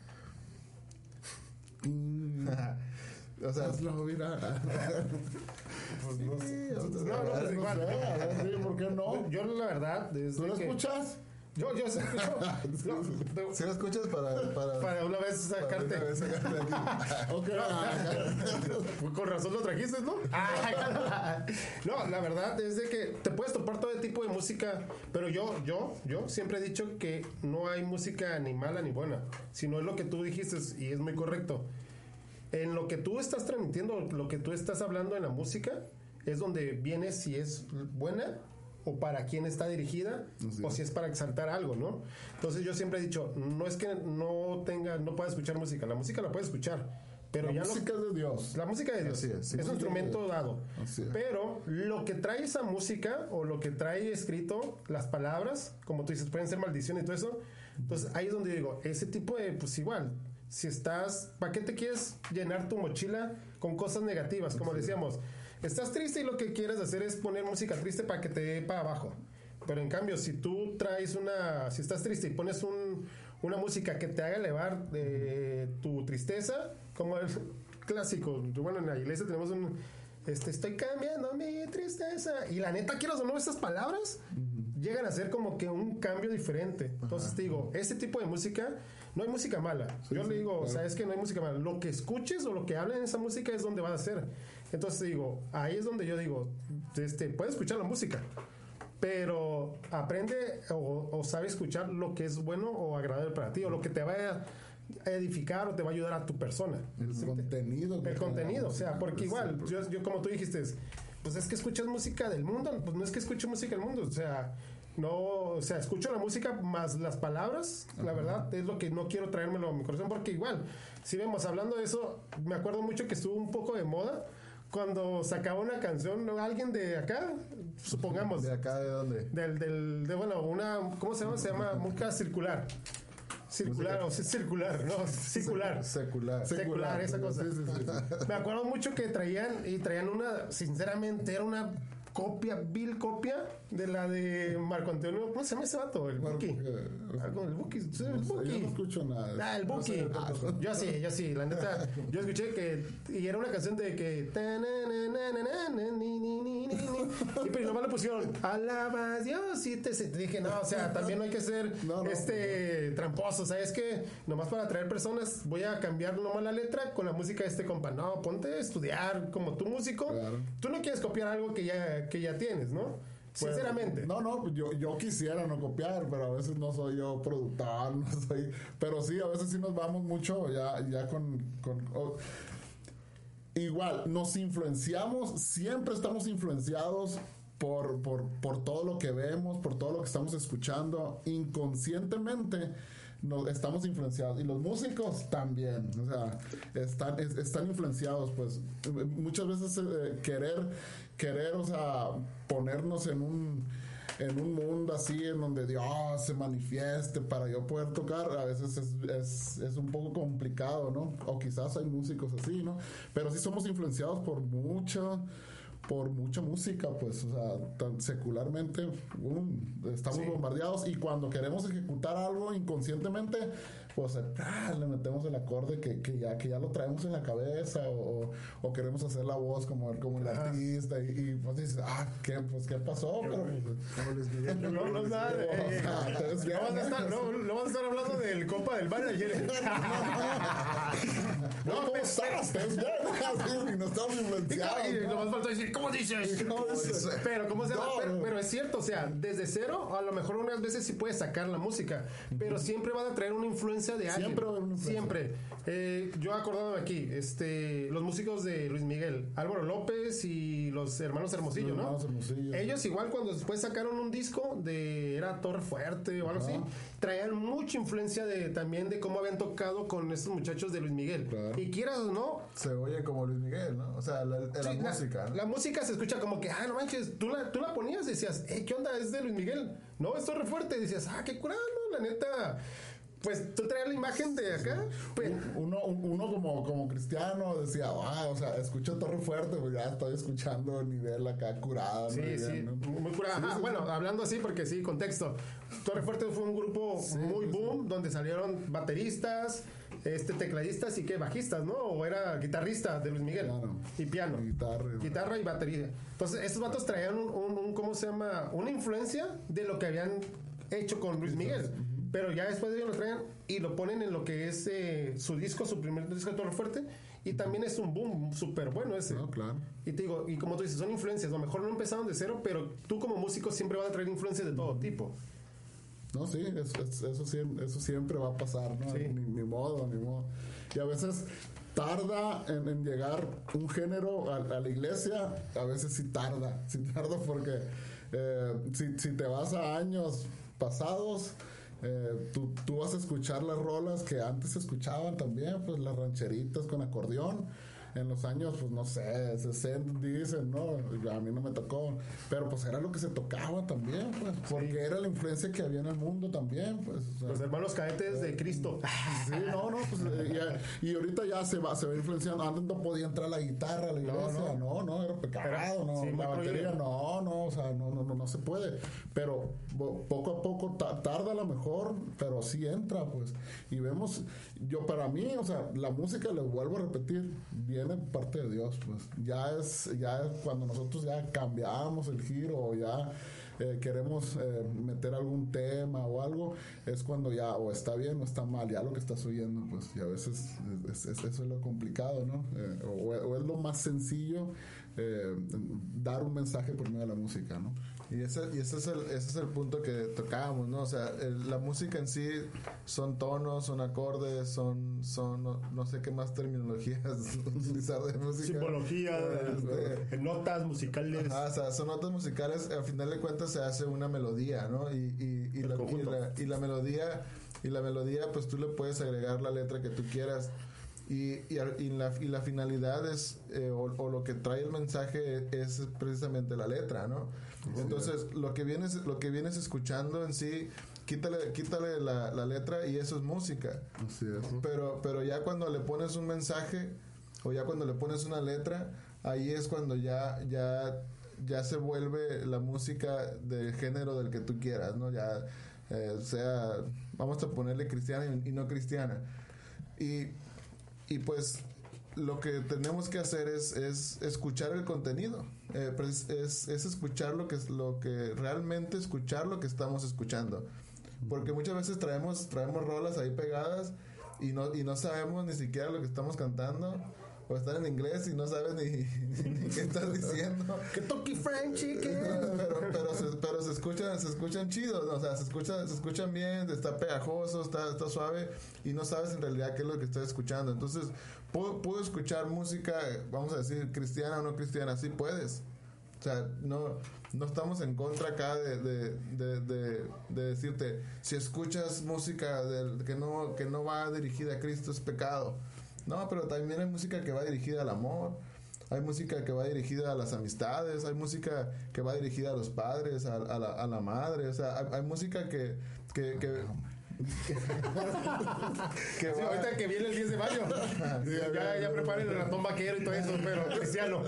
o sea, Hazlo viral. Pues no sé. No, No, no, pues igual. sé, a ver, sí, ¿por qué no? Yo la verdad, desde ¿Tú lo que- escuchas? Yo, yo escucho. No, si lo escuchas para, para, para una vez sacarte. una vez sacarte de aquí. Con razón lo trajiste, ¿no? no, la verdad es de que te puedes topar todo tipo de música, pero yo, yo, yo siempre he dicho que no hay música ni mala ni buena, sino es lo que tú dijiste y es muy correcto. En lo que tú estás transmitiendo, lo que tú estás hablando en la música, es donde viene si es buena o para quién está dirigida o si es para exaltar algo, ¿no? Entonces yo siempre he dicho, no es que no tenga, no pueda escuchar música, la música la puedes escuchar, pero La ya música es de Dios. la música de Dios Así es, un instrumento dado. Así es. Pero lo que trae esa música o lo que trae escrito, las palabras, como tú dices, pueden ser maldición y todo eso. Entonces ahí es donde digo, ese tipo de, pues igual, si estás, ¿para qué te quieres llenar tu mochila con cosas negativas? Como decíamos, estás triste y lo que quieres hacer es poner música triste para que te dé para abajo. Pero en cambio, si tú traes una, si estás triste y pones un, una música que te haga elevar eh, tu tristeza, como el clásico, bueno, en la iglesia tenemos un, este, estoy cambiando mi tristeza. Y la neta, quiero o no, esas palabras llegan a ser como que un cambio diferente. Entonces te digo, ese tipo de música, no hay música mala. Yo le digo, o sea, es que no hay música mala. Lo que escuches o lo que hablen en esa música es donde va a ser. Entonces digo, ahí es donde yo digo, este, puedes escuchar la música. Pero aprende o, o sabe escuchar lo que es bueno o agradable para ti, o lo que te va a edificar o te va a ayudar a tu persona. El ¿Sí? contenido. El contenido, o sea, porque igual, yo, yo como tú dijiste, pues es que escuchas música del mundo, pues no es que escuche música del mundo, o sea, no, o sea, escucho la música más las palabras, la verdad, es lo que no quiero traérmelo a mi corazón, porque igual, si vemos, hablando de eso, me acuerdo mucho que estuvo un poco de moda cuando sacaba una canción, ¿no? alguien de acá, supongamos, ¿De acá de dónde? del, del, de, bueno, una, ¿cómo se llama? Se llama música circular. Circular, o sea, circular, no, circular. Secular. Secular, esa cosa. Me acuerdo mucho que traían, y traían una, sinceramente, era una copia, vil copia de la de Marco Antonio. ¿Cómo se llama ese vato? El Buki. Eh, el Buki. el sé, Buki. yo no escucho nada. Ah, el Buki. Ah, yo sí, yo sí, la neta. Yo escuché que. Y era una canción de que. Y pero nomás le pusieron. Alabas Dios. Y te, dije, no, o sea, también no hay que ser este tramposo. ¿Sabes que Nomás para atraer personas, voy a cambiar nomás la letra con la música de este compa. No, ponte a estudiar como tu músico. Claro. Tú no quieres copiar algo que ya, que ya tienes, ¿no? Pues, Sinceramente. No, no, yo, yo quisiera no copiar, pero a veces no soy yo productor, no soy. Pero sí, a veces sí nos vamos mucho ya, ya con. con- igual, nos influenciamos, siempre estamos influenciados por, por, por todo lo que vemos, por todo lo que estamos escuchando. Inconscientemente nos estamos influenciados. Y los músicos también, o sea, están, es- están influenciados, pues. Muchas veces eh, querer, querer, o sea, ponernos en un en un mundo así en donde Dios se manifieste para yo poder tocar, a veces es, es, es un poco complicado, ¿no? O quizás hay músicos así, ¿no? Pero sí somos influenciados por mucha por mucha música, pues, o sea, tan secularmente um, estamos Sí. bombardeados y cuando queremos ejecutar algo inconscientemente, pues ah, le metemos el acorde que, que ya que ya lo traemos en la cabeza o, o- queremos hacer la voz como, como el artista y, y, pues dices, ah, ¿qué, pues, ¿qué pasó? Pero, pues. No, no, eh, no vas a bien, estar, no, no vas a estar hablando del compa del manager. No, ¿cómo estás? ¿Te ves bien? Así, y no estamos influenciados. Y ¿no? nomás falta decir, ¿cómo dices? Pero, ¿cómo se pero, pero es cierto, o sea, desde cero, a lo mejor unas veces sí puedes sacar la música, pero siempre van a traer una influencia de alguien. Siempre influencia. Siempre. Eh, yo acordándome aquí, este, los músicos de Luis Miguel, Álvaro López y los hermanos Hermosillo, Los ¿no? hermanos Hermosillo. Ellos igual cuando después sacaron un disco de era Torre Fuerte o algo Ajá. así, traían mucha influencia de también de cómo habían tocado con estos muchachos de Luis Miguel. Claro. Y quieras o no, Se oye como Luis Miguel, ¿no? O sea, la, la Sí, música. ¿no? La música se escucha como que, ah, no manches, tú la, tú la ponías y decías, eh, ¿qué onda? Es de Luis Miguel. No, es Torre Fuerte. Y decías, ah, qué curado, ¿no? La neta. Pues tú traías la imagen de acá. Pues, Uno, uno como, como cristiano decía, ah, o sea, escucho Torre Fuerte, pues ya estoy escuchando nivel acá curada. Sí, muy sí, muy curada. Sí, Ajá, sí, bueno, hablando así, porque sí, contexto. Torre Fuerte fue un grupo muy boom, donde salieron bateristas, este, tecladistas y qué, bajistas, ¿no? O era guitarrista de Luis Miguel. Piano. Y piano. Guitarra. Guitarra y batería. Entonces, estos vatos traían un, un- un- ¿cómo se llama? Una influencia de lo que habían hecho con Luis Miguel. Pero ya después de ellos lo traen y lo ponen en lo que es eh, su disco, su primer disco de Torre Fuerte. Y también es un boom súper bueno ese. No, claro. Y te digo, y como tú dices, son influencias. A lo mejor no empezaron de cero, pero tú como músico siempre vas a traer influencias de todo tipo. No, sí, eso, eso, eso siempre va a pasar, ¿no? Sí. Ni, ni modo, ni modo. Y a veces tarda en, en llegar un género a, a la iglesia, a veces sí tarda, sí tarda porque eh, si, si te vas a años pasados, eh, tú, tú vas a escuchar las rolas que antes se escuchaban también, pues las rancheritas con acordeón. En los años, pues no sé, 60 dicen, ¿no? A mí no me tocó. Pero pues era lo que se tocaba también, pues. Porque era la influencia que había en el mundo también, pues. o sea. Los hermanos cadetes de Cristo. Sí, no, no, pues eh, ya- y ahorita ya se va, se va influenciando. Antes no podía entrar la guitarra a la iglesia, no, no, era pecado, no, sí, la batería, no, no, o sea, no, no, no, no se puede. Pero poco a poco ta- tarda a lo mejor, pero sí entra, pues. Y vemos, yo para mí, o sea, la música, les vuelvo a repetir, viene parte de Dios, pues. Ya es, ya es cuando nosotros ya cambiamos el giro o ya eh, queremos eh, meter algún tema o algo, es cuando ya o está bien o está mal, ya lo que estás oyendo, pues, y a veces es- es- eso es lo complicado, ¿no? Eh, o, es lo más sencillo dar un mensaje por medio de la música, ¿no? Y ese, y ese, es el, ese es el punto que tocábamos, ¿no? O sea, el- la música en sí son tonos, son acordes, son, son no, no sé qué más terminologías utilizar de música. Simbología, Este, eh, notas musicales. Ajá, o sea, son notas musicales, al final de cuentas se hace una melodía, ¿no? Y, y, y, la, y, la, y la melodía, y la melodía, pues tú le puedes agregar la letra que tú quieras. Y, y, la, y la finalidad es, eh, o, o lo que trae el mensaje es precisamente la letra, ¿no? Entonces, lo que vienes, lo que vienes escuchando en sí, quítale, quítale la, la letra y eso es música. Así es. Pero, pero ya cuando le pones un mensaje o ya cuando le pones una letra, ahí es cuando ya, ya, ya se vuelve la música del género del que tú quieras, ¿no? Ya eh, sea, vamos a ponerle cristiana y, y no cristiana. Y, y pues lo que tenemos que hacer es, es escuchar el contenido. Eh, pues, es, es escuchar lo que es lo que realmente escuchar lo que estamos escuchando. Porque muchas veces traemos, traemos rolas ahí pegadas y no, y no sabemos ni siquiera lo que estamos cantando. O están en inglés y no sabes ni, ni qué estás diciendo. Kentucky Fried Chicken. pero, pero, se, pero se escuchan, se escuchan chidos, ¿no? o sea, se escuchan, se escuchan bien, está pegajoso, está, está suave y no sabes en realidad qué es lo que estás escuchando. Entonces, puedo, puedo escuchar música, vamos a decir, cristiana o no cristiana, sí puedes. O sea, no, no estamos en contra acá de, de, de, de- de decirte, si escuchas música del- que, no, que no va dirigida a Cristo es pecado. No, pero también hay música que va dirigida al amor. Hay música que va dirigida a las amistades, hay música que va dirigida a los padres, a, a la, a la madre, o sea, hay, hay música que... que, que que Sí, va- ahorita que viene el 10 de mayo. ya, ya preparen el ratón vaquero y todo eso, pero cristiano.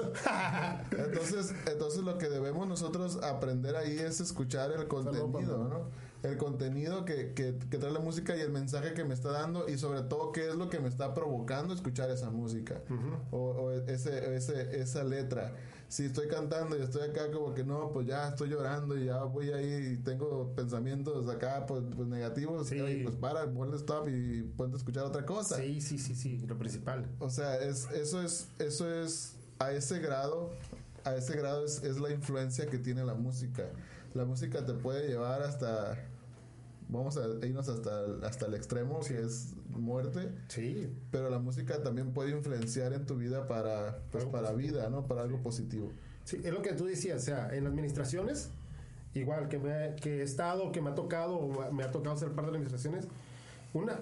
Entonces, entonces lo que debemos nosotros aprender ahí es escuchar el contenido, ¿no? El contenido que, que, que trae la música y el mensaje que me está dando y sobre todo qué es lo que me está provocando escuchar esa música o, o ese, ese, esa letra. Si estoy cantando y estoy acá como que no, pues ya estoy llorando y ya voy ahí y tengo pensamientos acá pues, pues negativos, Sí. oye, pues para, ponle stop y ponte a escuchar otra cosa. Sí, sí, sí, sí, lo principal. O sea, es, eso es, eso es, a ese grado, a ese grado es, es la influencia que tiene la música. La música te puede llevar hasta, vamos a irnos hasta, el- hasta el extremo, que es muerte, Sí. pero la música también puede influenciar en tu vida para, pues, para positivo. vida, ¿no? Para algo positivo. Sí, es lo que tú decías, o sea, en administraciones, igual que, me, que he estado, que me ha tocado, me ha tocado ser parte de administraciones, una,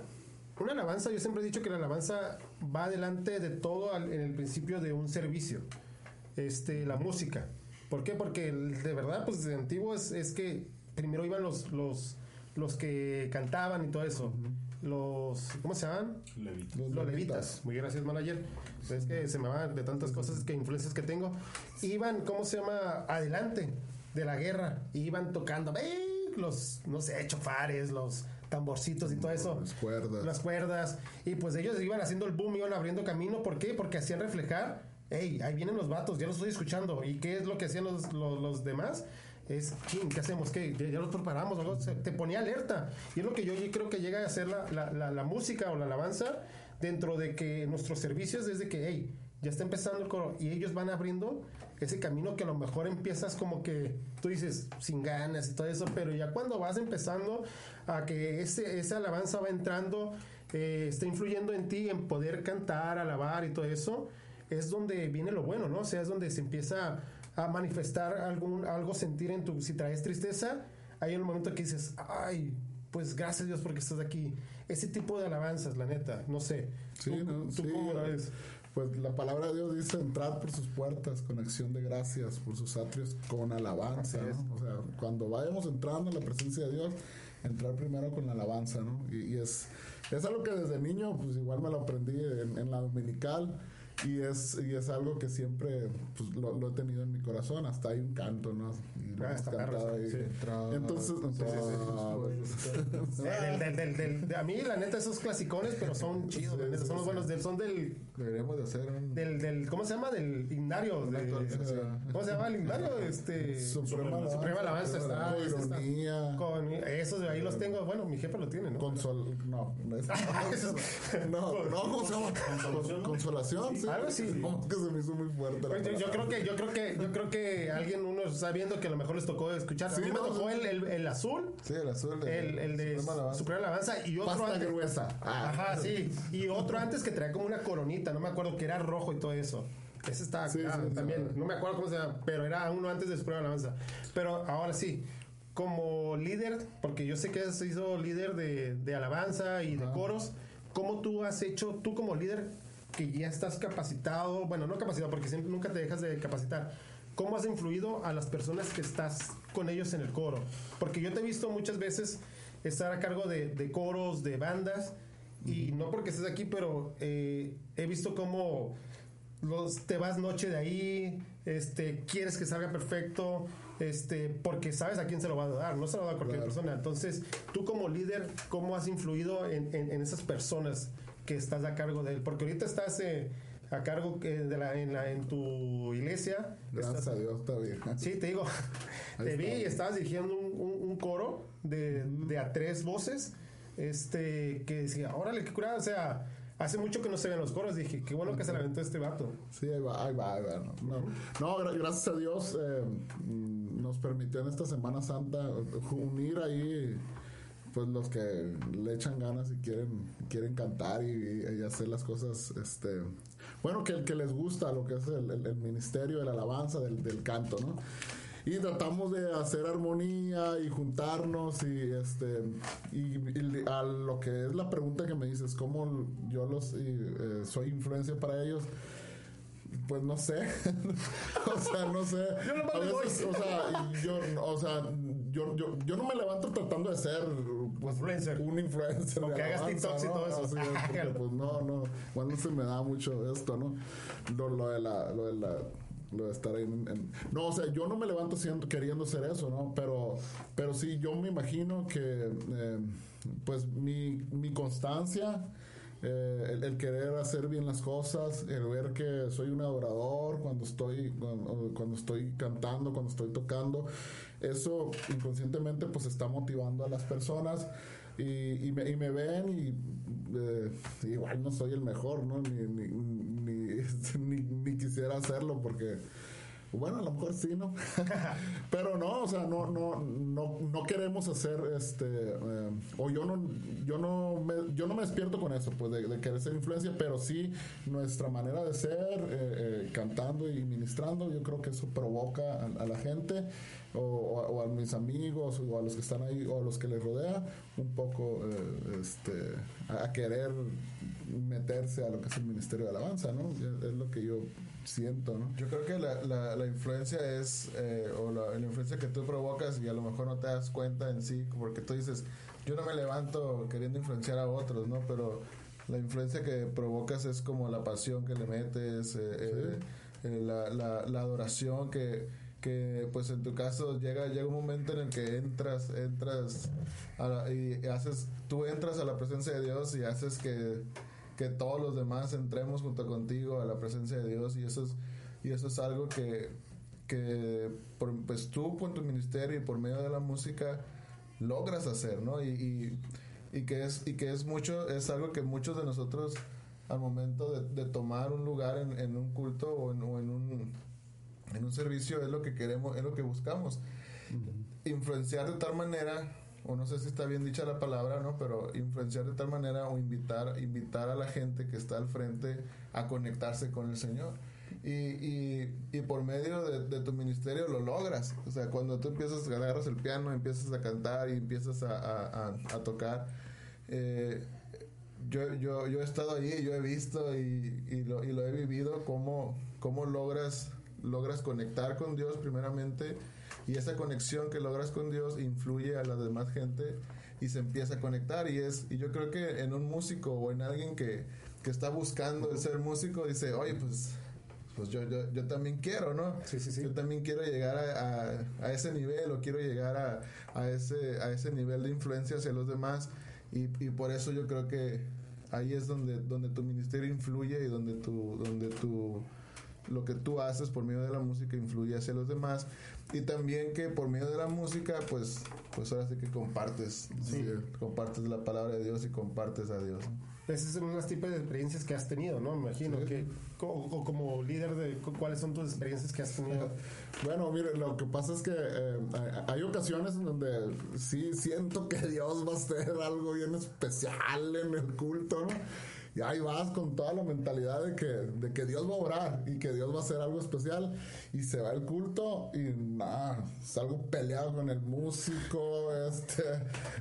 una alabanza, yo siempre he dicho que la alabanza va adelante de todo al- en el principio de un servicio, este, la música. ¿Por qué? Porque de verdad, pues de antiguo es, es que primero iban los, los, los que cantaban y todo eso. Los, ¿cómo se llaman? Los Los levitas. levitas. Muy gracias, manager. Es que se me van de tantas cosas que influencias que tengo. Iban, ¿cómo se llama? Adelante de la guerra. Iban tocando ¡ey! los, no sé, chofares, los tamborcitos y todo eso. Las cuerdas. Las cuerdas. Y pues ellos iban haciendo el boom, iban abriendo camino. ¿Por qué? Porque hacían reflejar, hey, ahí vienen los vatos, ya los estoy escuchando. ¿Y qué es lo que hacían los, los, los demás? Es, "Chin, ¿qué hacemos? ¿Qué? ¿Ya, los preparamos? Te ponía alerta. Y es lo que yo creo que llega a la, la música o la alabanza dentro de que nuestros servicios desde que, hey, ya está empezando el coro y ellos van abriendo ese camino que a lo mejor empiezas como que tú dices sin ganas y todo eso, pero ya cuando vas empezando a que ese, esa alabanza va entrando, eh, está influyendo en ti en poder cantar, alabar y todo eso, es donde viene lo bueno, ¿no? O sea, es donde se empieza a manifestar algún, algo sentir en tu, si traes tristeza, hay un momento que dices, ay, pues gracias Dios porque estás aquí. Ese tipo de alabanzas, la neta, no sé. Sí, ¿Tú, no, tú sí. cómo la ves? Pues la palabra de Dios dice entrar por sus puertas con acción de gracias, por sus atrios con alabanza. O sea, cuando vayamos entrando en la presencia de Dios, entrar primero con la alabanza, ¿no? Y, y es, es algo que desde niño, pues igual me lo aprendí en, en la dominical y es, y es algo que siempre pues, lo, lo he tenido en mi corazón, hasta hay un canto, ¿no? Y lo Ah, hemos está cantado ahí. sí. Entonces, Del- del- del- del- de- a mí, la neta, esos clasicones, pero son chidos, son los buenos. Del, son del, Deberíamos de hacer un... del, del, ¿cómo se llama? Del himnario. De-. ¿Cómo se llama el himnario? Este, Suprema alabanza, Suprema alabanza está. con ironía, esos de ahí los tengo. Bueno, mi jefe lo tiene, ¿no? consol, no, no, es- no, no, ¿cómo se llama? Con- consolación, sí. Algo así. Que se me hizo muy fuerte. Pues yo, yo creo que yo creo que yo creo que alguien uno está viendo que a lo mejor les tocó escuchar. Sí, a mí me no, tocó sí. el, el, el azul, Sí, el azul. de- el, el de Suprema Alabanza. Y otro Pasta antes. gruesa. Ah. Ajá, sí. Y otro antes que traía como una coronita, no me acuerdo que era rojo y todo eso. Ese está Sí, sí, también, no me acuerdo cómo se llama, pero era uno antes de Suprema Alabanza. Pero ahora sí, como líder, porque yo sé que has sido líder de, de alabanza y de coros, ¿cómo tú has hecho, tú como líder que ya estás capacitado, bueno, no capacitado porque siempre nunca te dejas de capacitar, ¿cómo has influido a las personas que estás con ellos en el coro? Porque yo te he visto muchas veces estar a cargo de, de coros, de bandas, y no porque estés aquí, pero eh, he visto cómo los, te vas noche de ahí, este, quieres que salga perfecto, este, porque sabes a quién se lo va a dar, no se lo va a dar a cualquier Claro. persona. Entonces, tú como líder, ¿cómo has influido en, en- en esas personas que estás a cargo de él? Porque ahorita estás eh, a cargo eh, de la, en, la, en tu iglesia. Gracias estás- a Dios está bien. Sí, te digo, Ahí te vi está. y estabas dirigiendo un, un- un coro de, de a tres voces, este, que decía, órale, qué curada, o sea, hace mucho que no se ven los coros, dije, qué bueno que se la aventó este vato. Sí, ahí va, ahí va, ahí va. No, no, No, gra- gracias a Dios eh, mm, nos permitió en esta Semana Santa unir ahí pues los que le echan ganas y quieren quieren cantar y, y hacer las cosas este bueno que, que les gusta lo que es el, el- el ministerio de la alabanza del, del canto no y tratamos de hacer armonía y juntarnos y este y, y a lo que es la pregunta que me dices cómo yo los y, eh, soy influencia para ellos pues no sé. O sea no sé. Yo nomás a me voy. veces o sea yo o sea yo, yo, yo no me levanto tratando de ser pues, Influencer. un influencer O que hagas TikToks y todo eso. Así es, porque, pues no no cuando se me da mucho esto no lo, lo de la lo de la lo de estar en, en- no o sea yo no me levanto siendo queriendo ser eso no pero pero sí yo me imagino que eh, pues mi, mi constancia eh, el, el querer hacer bien las cosas, el ver que soy un adorador cuando estoy cuando, cuando estoy cantando, cuando estoy tocando, eso inconscientemente pues está motivando a las personas y, y me, y me ven y eh, igual no soy el mejor, ¿no? Ni, ni, ni, ni- ni quisiera hacerlo porque bueno, a lo mejor sí, ¿no? Pero no, o sea, no, no, no, no queremos hacer este, eh, o yo no, yo no me, yo no me despierto con eso, pues de, querer ser influencia, pero sí nuestra manera de ser, eh, eh, cantando y ministrando, yo creo que eso provoca a, la gente o, o o a mis amigos o a los que están ahí o a los que les rodea un poco, este, a querer meterse a lo que es el ministerio de alabanza, ¿no? Es lo que yo siento, ¿no? Yo creo que la, la, la influencia es, eh, o la, la influencia que tú provocas y a lo mejor no te das cuenta en sí, porque tú dices, yo no me levanto queriendo influenciar a otros, ¿no? Pero la influencia que provocas es como la pasión que le metes, eh, eh, eh, la, adoración que, que, pues en tu caso llega, llega un momento en el que entras, entras a la- y haces, tú entras a la presencia de Dios y haces que que todos los demás entremos junto contigo a la presencia de Dios y eso es, y eso es algo que, que por- pues tú con tu ministerio y por medio de la música logras hacer, ¿no? Y, y, y que es y que es mucho es algo que muchos de nosotros al momento de, de tomar un lugar en, en un culto o en, o en un en un servicio es lo que queremos es lo que buscamos influenciar de tal manera o no sé si está bien dicha la palabra, ¿no? Pero influenciar de tal manera o invitar, invitar a la gente que está al frente a conectarse con el Señor. Y, y, y por medio de, tu ministerio lo logras. O sea, cuando tú empiezas, agarras el piano, empiezas a cantar y empiezas a, a, tocar. eh, yo, yo, yo he estado ahí, yo he visto y, y lo, lo he vivido, cómo, cómo logras, logras conectar con Dios primeramente y esa conexión que logras con Dios influye a la demás gente y se empieza a conectar. Y es y yo creo que en un músico o en alguien que, que está buscando el ser músico dice oye pues pues yo, yo, yo también quiero no Sí, sí, sí. yo también quiero llegar a, a- a ese nivel o quiero llegar a, a ese a ese nivel de influencia hacia los demás y, y por eso yo creo que ahí es donde donde tu ministerio influye y donde tu donde tu lo que tú haces por medio de la música influye hacia los demás y también que por medio de la música pues pues ahora sí que compartes sí, compartes la palabra de Dios y compartes a Dios esas son unas tipos de experiencias que has tenido, ¿no? Me imagino que, o, o como líder de cu- cuáles son tus experiencias que has tenido. Bueno, mire, lo que pasa es que eh, hay, hay ocasiones en donde sí siento que Dios va a hacer algo bien especial en el culto, ¿no? Y ahí vas con toda la mentalidad de que, de que Dios va a orar y que Dios va a hacer algo especial. Y se va el culto y nada, salgo peleado con el músico, este,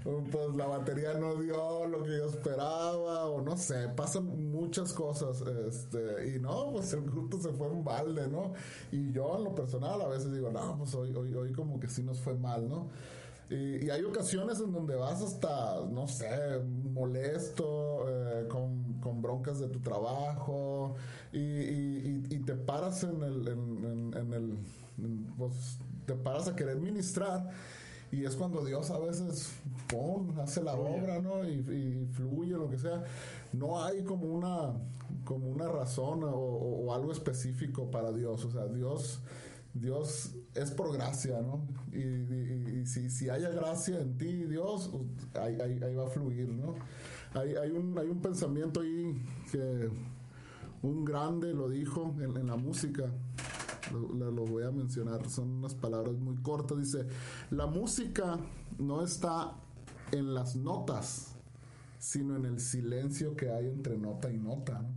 pues la batería no dio lo que yo esperaba, o no sé, pasan muchas cosas, este, y no, pues el culto se fue en balde, ¿no? Y yo en lo personal a veces digo, no, pues hoy, hoy, hoy como que sí nos fue mal, ¿no? Y, y hay ocasiones en donde vas hasta, no sé, molesto, eh, con, con broncas de tu trabajo, y, y- y- y te paras en el, en, en- en el, pues, te paras a querer ministrar. Y es cuando Dios a veces pum, hace la obra, ¿no? Y, y fluye, lo que sea. No hay como una, como una razón o, o- o algo específico para Dios. O sea, Dios, Dios es por gracia, ¿no? Y, y- y si, si haya gracia en ti, Dios, ahí, ahí- ahí va a fluir, ¿no? Hay, un, hay un pensamiento ahí que un grande lo dijo en, la música. Lo, voy a mencionar, son unas palabras muy cortas. Dice, la música no está en las notas, sino en el silencio que hay entre nota y nota. ¿no?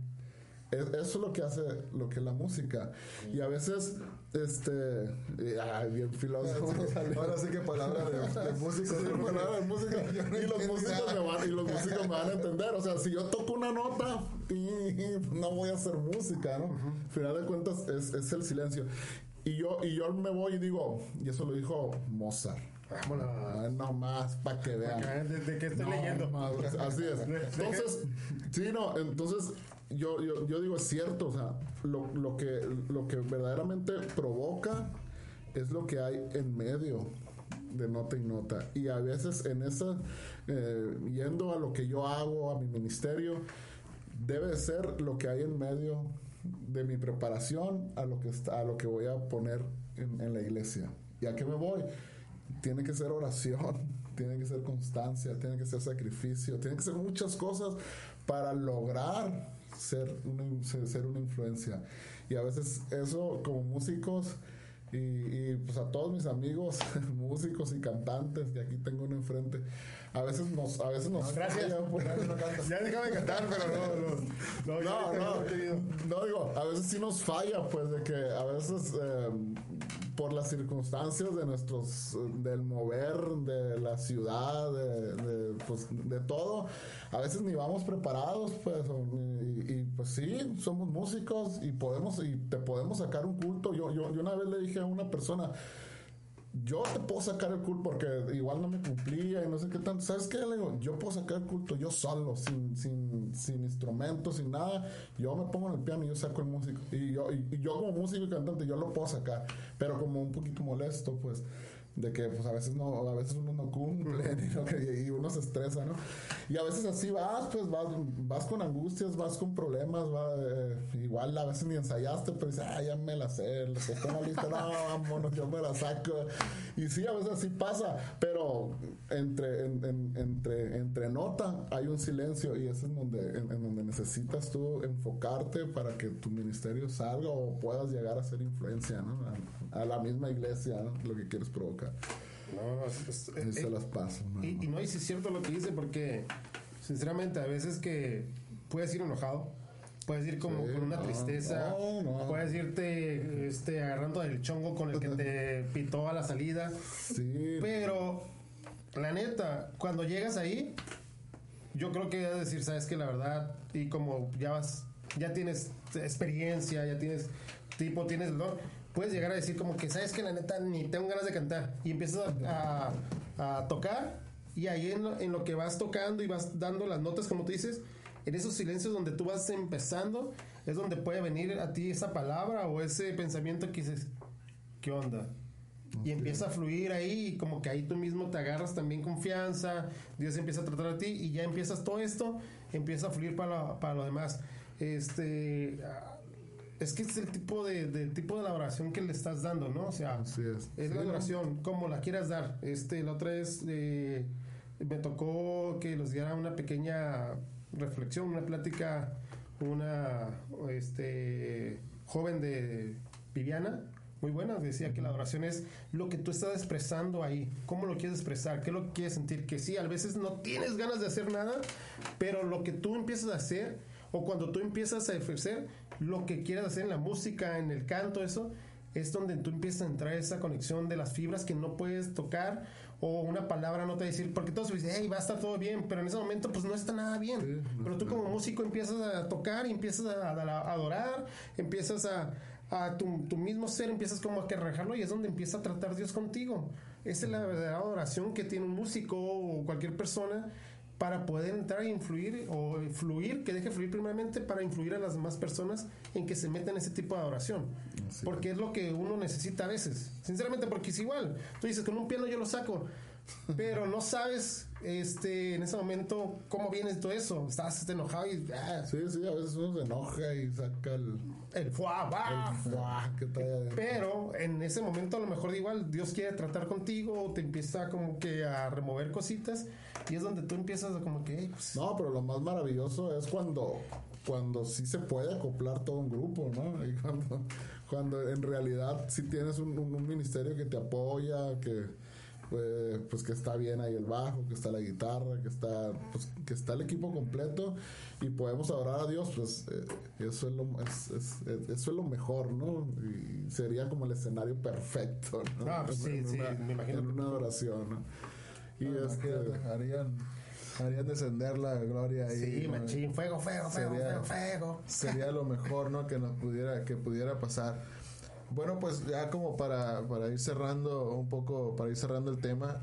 Es- Eso es lo que hace lo que es la música. Y a veces, este, ay, bien filósofo. Ahora sí que palabra de, de músico. Sí, palabra de música. No y, los músicos me van, y los músicos me van a entender. O sea, si yo toco una nota, y no voy a hacer música, ¿no? Al final de cuentas, es, es el silencio. Y yo, y yo me voy y digo, y eso lo dijo Mozart. Vámonos. Ah, no más, para que vean. ¿De, de qué estoy No, leyendo? más, así es. Entonces, sí, no, entonces yo, yo, yo digo, es cierto, o sea, lo, lo, que, lo que verdaderamente provoca es lo que hay en medio de nota y nota. Y a veces en esa, eh, yendo a lo que yo hago, a mi ministerio, debe ser lo que hay en medio de mi preparación a lo que, a lo que voy a poner en, en la iglesia. ¿Y a qué me voy? Tiene que ser oración, tiene que ser constancia, tiene que ser sacrificio, tiene que ser muchas cosas para lograr ser una, ser una influencia. Y a veces eso como músicos y, y, pues a todos mis amigos músicos y cantantes que aquí tengo uno enfrente, a veces nos, a veces nos Gracias. falla, pues. Ya déjame cantar, pero no, no. No, No, no, no digo, a veces sí nos falla, pues de que a veces eh, por las circunstancias de nuestros, del mover de la ciudad, de, de, pues, de todo, a veces ni vamos preparados, pues, y, y, pues sí, somos músicos y podemos, y te podemos sacar un culto. Yo, yo, yo una vez le dije a una persona, yo te puedo sacar el culto porque igual no me cumplía y no sé qué tanto. ¿Sabes qué? Yo puedo sacar el culto yo solo, sin, sin, sin instrumentos, sin nada. Yo me pongo en el piano y yo saco el músico. Y yo, y yo como músico y cantante, yo lo puedo sacar. Pero como un poquito molesto, pues, de que pues a veces no, a veces uno no cumple y, y uno se estresa, ¿no? Y a veces así vas, pues vas, vas con angustias, vas con problemas, va, eh, igual a veces ni ensayaste, pero dices, ah, ya me la sé, que está lista, no, vámonos, yo me la saco. Y sí, a veces así pasa, pero entre, en- en- entre, entre nota hay un silencio y ese es donde, en, en donde necesitas tú enfocarte para que tu ministerio salga o puedas llegar a ser influencia, ¿no? A, a la misma iglesia, ¿no? Lo que quieres provocar. No, no, es- eh, se las paso, ¿no? Y, y no, y es cierto lo que dice, porque sinceramente a veces que puedes ir enojado, puedes ir como Sí, con una no, tristeza, puedes irte este, agarrando del chongo con el que te pitó a la salida, Sí, pero la neta, cuando llegas ahí, yo creo que debes decir, sabes que la verdad, y como ya vas, ya tienes experiencia, ya tienes tipo, tienes el don, puedes llegar a decir como que sabes que la neta ni tengo ganas de cantar y empiezas a, a- a tocar y ahí en lo, en lo que vas tocando y vas dando las notas como tú dices, en esos silencios donde tú vas empezando es donde puede venir a ti esa palabra o ese pensamiento que dices, ¿qué onda? Y empieza a fluir ahí y como que ahí tú mismo te agarras también confianza, Dios empieza a tratar a ti y ya empiezas todo esto, empieza a fluir para, lo- para lo demás. Este, es que es el tipo de, de tipo de la oración que le estás dando, ¿no? O sea, Así es. es Sí, la ¿no? oración, como la quieras dar. Este, la otra vez eh, me tocó que los diera una pequeña reflexión, una plática, una este, joven de Viviana, muy buena, decía que la adoración es lo que tú estás expresando ahí, cómo lo quieres expresar, qué lo quieres sentir, que sí, a veces no tienes ganas de hacer nada, pero lo que tú empiezas a hacer, o cuando tú empiezas a ofrecer lo que quieras hacer en la música, en el canto, eso, es donde tú empiezas a entrar esa conexión de las fibras que no puedes tocar o una palabra no te va a decir, porque todos dicen, hey, va a estar todo bien, pero en ese momento pues no está nada bien. pero tú como músico empiezas a tocar y empiezas a, adorar, empiezas a, a tu, mismo ser, empiezas como a querrejarlo y es donde empieza a tratar Dios contigo. Esa es la verdadera adoración que tiene un músico o cualquier persona para poder entrar e influir o fluir, que deje fluir primeramente para influir a las demás personas en que se metan en ese tipo de adoración. porque es lo que uno necesita a veces. Sinceramente, porque es igual. Tú dices, con un piano yo lo saco, pero no sabes este en ese momento cómo viene todo eso. Estás enojado y... Ah. Sí, sí, a veces uno se enoja y saca el... El fuá, El que trae Pero en ese momento a lo mejor igual Dios quiere tratar contigo, te empieza como que a remover cositas y es donde tú empiezas a como que... Pues, no, pero lo más maravilloso es cuando, cuando sí se puede acoplar todo un grupo, ¿no? Y cuando, cuando en realidad sí tienes un, un, ministerio que te apoya, que... Pues, pues, que está bien ahí el bajo, que está la guitarra, que está pues, que está el equipo completo y podemos adorar a Dios, pues eh, eso, es lo, es, es, eso es lo mejor, ¿no? Y sería como el escenario perfecto, ¿no? Ah, pues sí, sí, me imagino. En una adoración, ¿no? Y es que harían, harían descender la gloria ahí. Sí, machín, fuego, fuego, sería, fuego, fuego, Sería lo mejor, ¿no? Que nos pudiera, que pudiera pasar. Bueno, pues ya como para, para ir cerrando un poco, para ir cerrando el tema,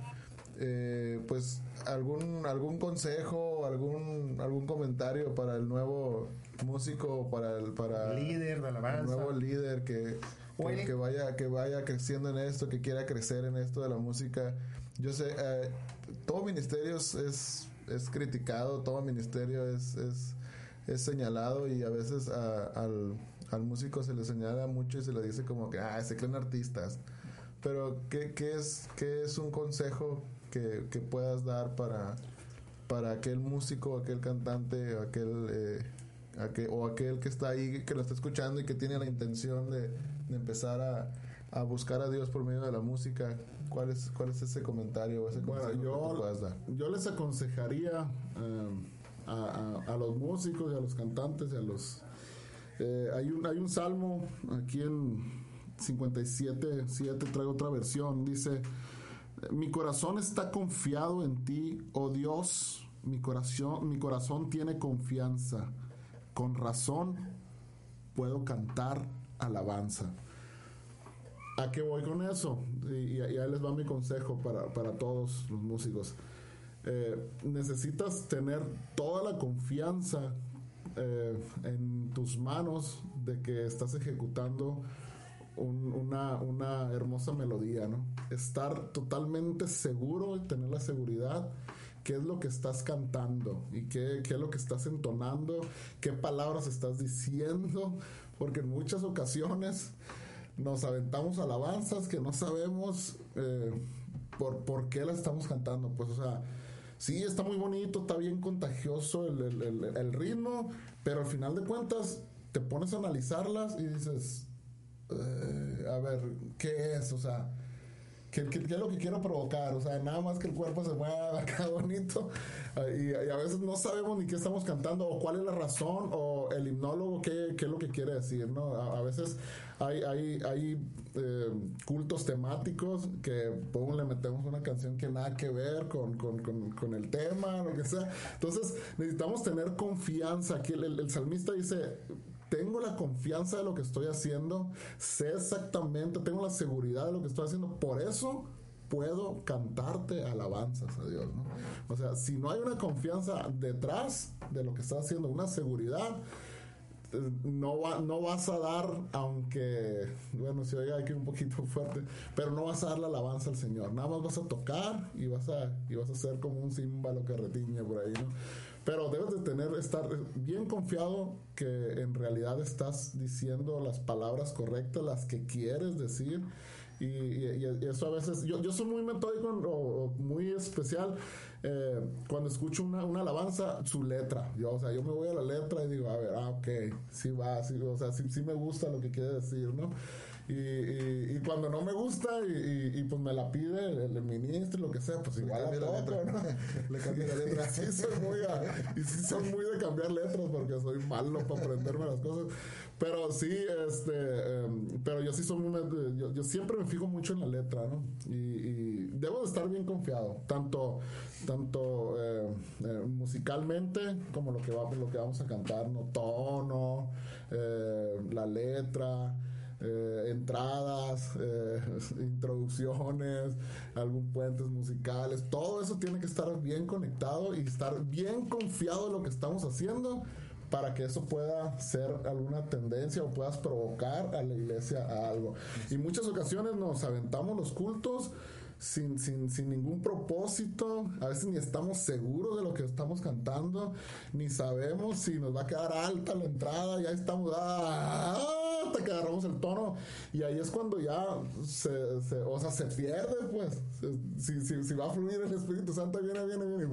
eh, pues algún algún consejo, algún algún comentario para el nuevo músico, para el para líder de alabanza, el nuevo líder que, que, que, vaya que vaya creciendo en esto, que quiera crecer en esto de la música yo sé, eh, todo ministerio es, es, criticado, todo ministerio es, es, es señalado y a veces al, al, músico se le señala mucho y se le dice como que, ah, se creen artistas. Pero, ¿qué, qué es, qué es un consejo que, que, puedas dar para, para aquel músico, aquel cantante, aquel, eh, aquel, o aquel que está ahí, que lo está escuchando y que tiene la intención de, de empezar a, a buscar a Dios por medio de la música? ¿Cuál es, cuál es ese comentario o ese consejo yo, que dar? Yo les aconsejaría eh, a, los músicos y a los cantantes y a los... Eh, hay, un, hay un salmo aquí en 57, 7, traigo otra versión, dice, mi corazón está confiado en ti, oh Dios, mi corazón, mi corazón tiene confianza, con razón puedo cantar alabanza. ¿A qué voy con eso? Y, ahí les va mi consejo para, para todos los músicos. Eh, necesitas tener toda la confianza eh, en tus manos de que estás ejecutando una, una, hermosa melodía, ¿no? Estar totalmente seguro y tener la seguridad qué es lo que estás cantando y qué, qué es lo que estás entonando, qué palabras estás diciendo, porque en muchas ocasiones nos aventamos alabanzas que no sabemos eh, por, por qué las estamos cantando. Pues, o sea, sí, está muy bonito, está bien contagioso el, ritmo, pero al final de cuentas te pones a analizarlas y dices, eh, a ver, ¿qué es? O sea, ¿qué, ¿qué, es lo que quiero provocar? O sea, nada más que el cuerpo se mueva acá bonito y, a veces no sabemos ni qué estamos cantando o cuál es la razón o el hipnólogo qué, qué es lo que quiere decir, ¿no? a veces hay, hay, hay eh, cultos temáticos que pues, le metemos una canción que nada que ver con, con, con, el tema, lo que sea. Entonces necesitamos tener confianza. Aquí el, el salmista dice, tengo la confianza de lo que estoy haciendo, sé exactamente, tengo la seguridad de lo que estoy haciendo, por eso puedo cantarte alabanzas a Dios, ¿no? O sea, si no hay una confianza detrás de lo que estás haciendo, una seguridad, no, no vas a dar, aunque, bueno, si oiga aquí un poquito fuerte, pero no vas a dar la alabanza al Señor. Nada más vas a tocar y vas a, y vas a ser como un címbalo que retiñe por ahí, ¿no? Pero debes de tener, estar bien confiado que en realidad estás diciendo las palabras correctas, las que quieres decir. Y, y- y eso a veces, yo, yo soy muy metódico o, o muy especial eh, cuando escucho una, una alabanza, su letra. Yo, o sea, yo me voy a la letra y digo, a ver, ah, ok, sí va, sí, o sea, sí, sí me gusta lo que quiere decir, ¿no? Y, y- y cuando no me gusta y, y- pues me la pide el, el ministro, lo que sea, pues igual cambia la letra. ¿no? Le cambia la letra. Sí, soy muy a- y sí soy muy de cambiar letras porque soy malo para aprenderme las cosas. Pero sí, este, em, pero yo sí soy muy, yo, yo siempre me fijo mucho en la letra, ¿no? Y, y debo de estar bien confiado, tanto, tanto eh, eh, musicalmente como lo que, va, lo que vamos a cantar, ¿no? Tono, eh, la letra. eh, entradas, eh, introducciones, algún puentes musicales, todo eso tiene que estar bien conectado y estar bien confiado en lo que estamos haciendo para que eso pueda ser alguna tendencia o puedas provocar a la iglesia a algo. Y muchas ocasiones nos aventamos los cultos sin, sin, sin ningún propósito, a veces ni estamos seguros de lo que estamos cantando, ni sabemos si nos va a quedar alta la entrada, ya estamos ah, hasta que agarramos el tono y ahí es cuando ya se, se- o sea, se pierde pues, si, si, si va a fluir el Espíritu Santo, viene, viene, viene.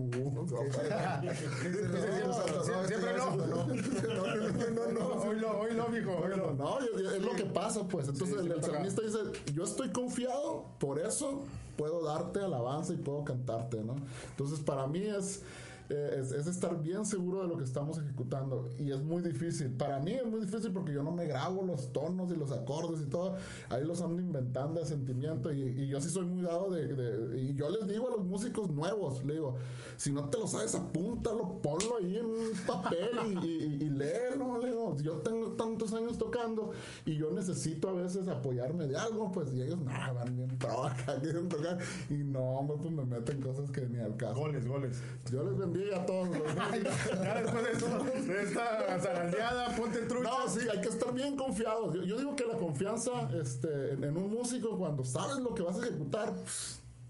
Siempre- no. No, no, no, no. Hoy lo, hoy lo, mijo, hoy. No, yo- es lo que pasa, pues. Entonces el, salmista dice, yo estoy confiado, por eso puedo darte alabanza y puedo cantarte, ¿no? Entonces para mí es, eh, es, es estar bien seguro de lo que estamos ejecutando y es muy difícil. Para mí es muy difícil porque yo no me grabo los tonos y los acordes y todo. Ahí los ando inventando de sentimiento y, y yo sí soy muy dado de, de- Y yo les digo a los músicos nuevos, le digo, si no te lo sabes, apúntalo, ponlo ahí en un papel y, y, y léelo. Le digo, yo tengo tantos años tocando y yo necesito a veces apoyarme de algo, pues, y ellos, nah, van bien pro acá, quieren tocar. Y no, pues me meten cosas que ni al caso. Goles, goles. Yo les bendiga a todos. los- Ya después de, esto, de esta zarandeada, ponte trucha. No, sí, hay que estar bien confiados. Yo, yo digo que la confianza este, en, en un músico, cuando sabes lo que vas a ejecutar,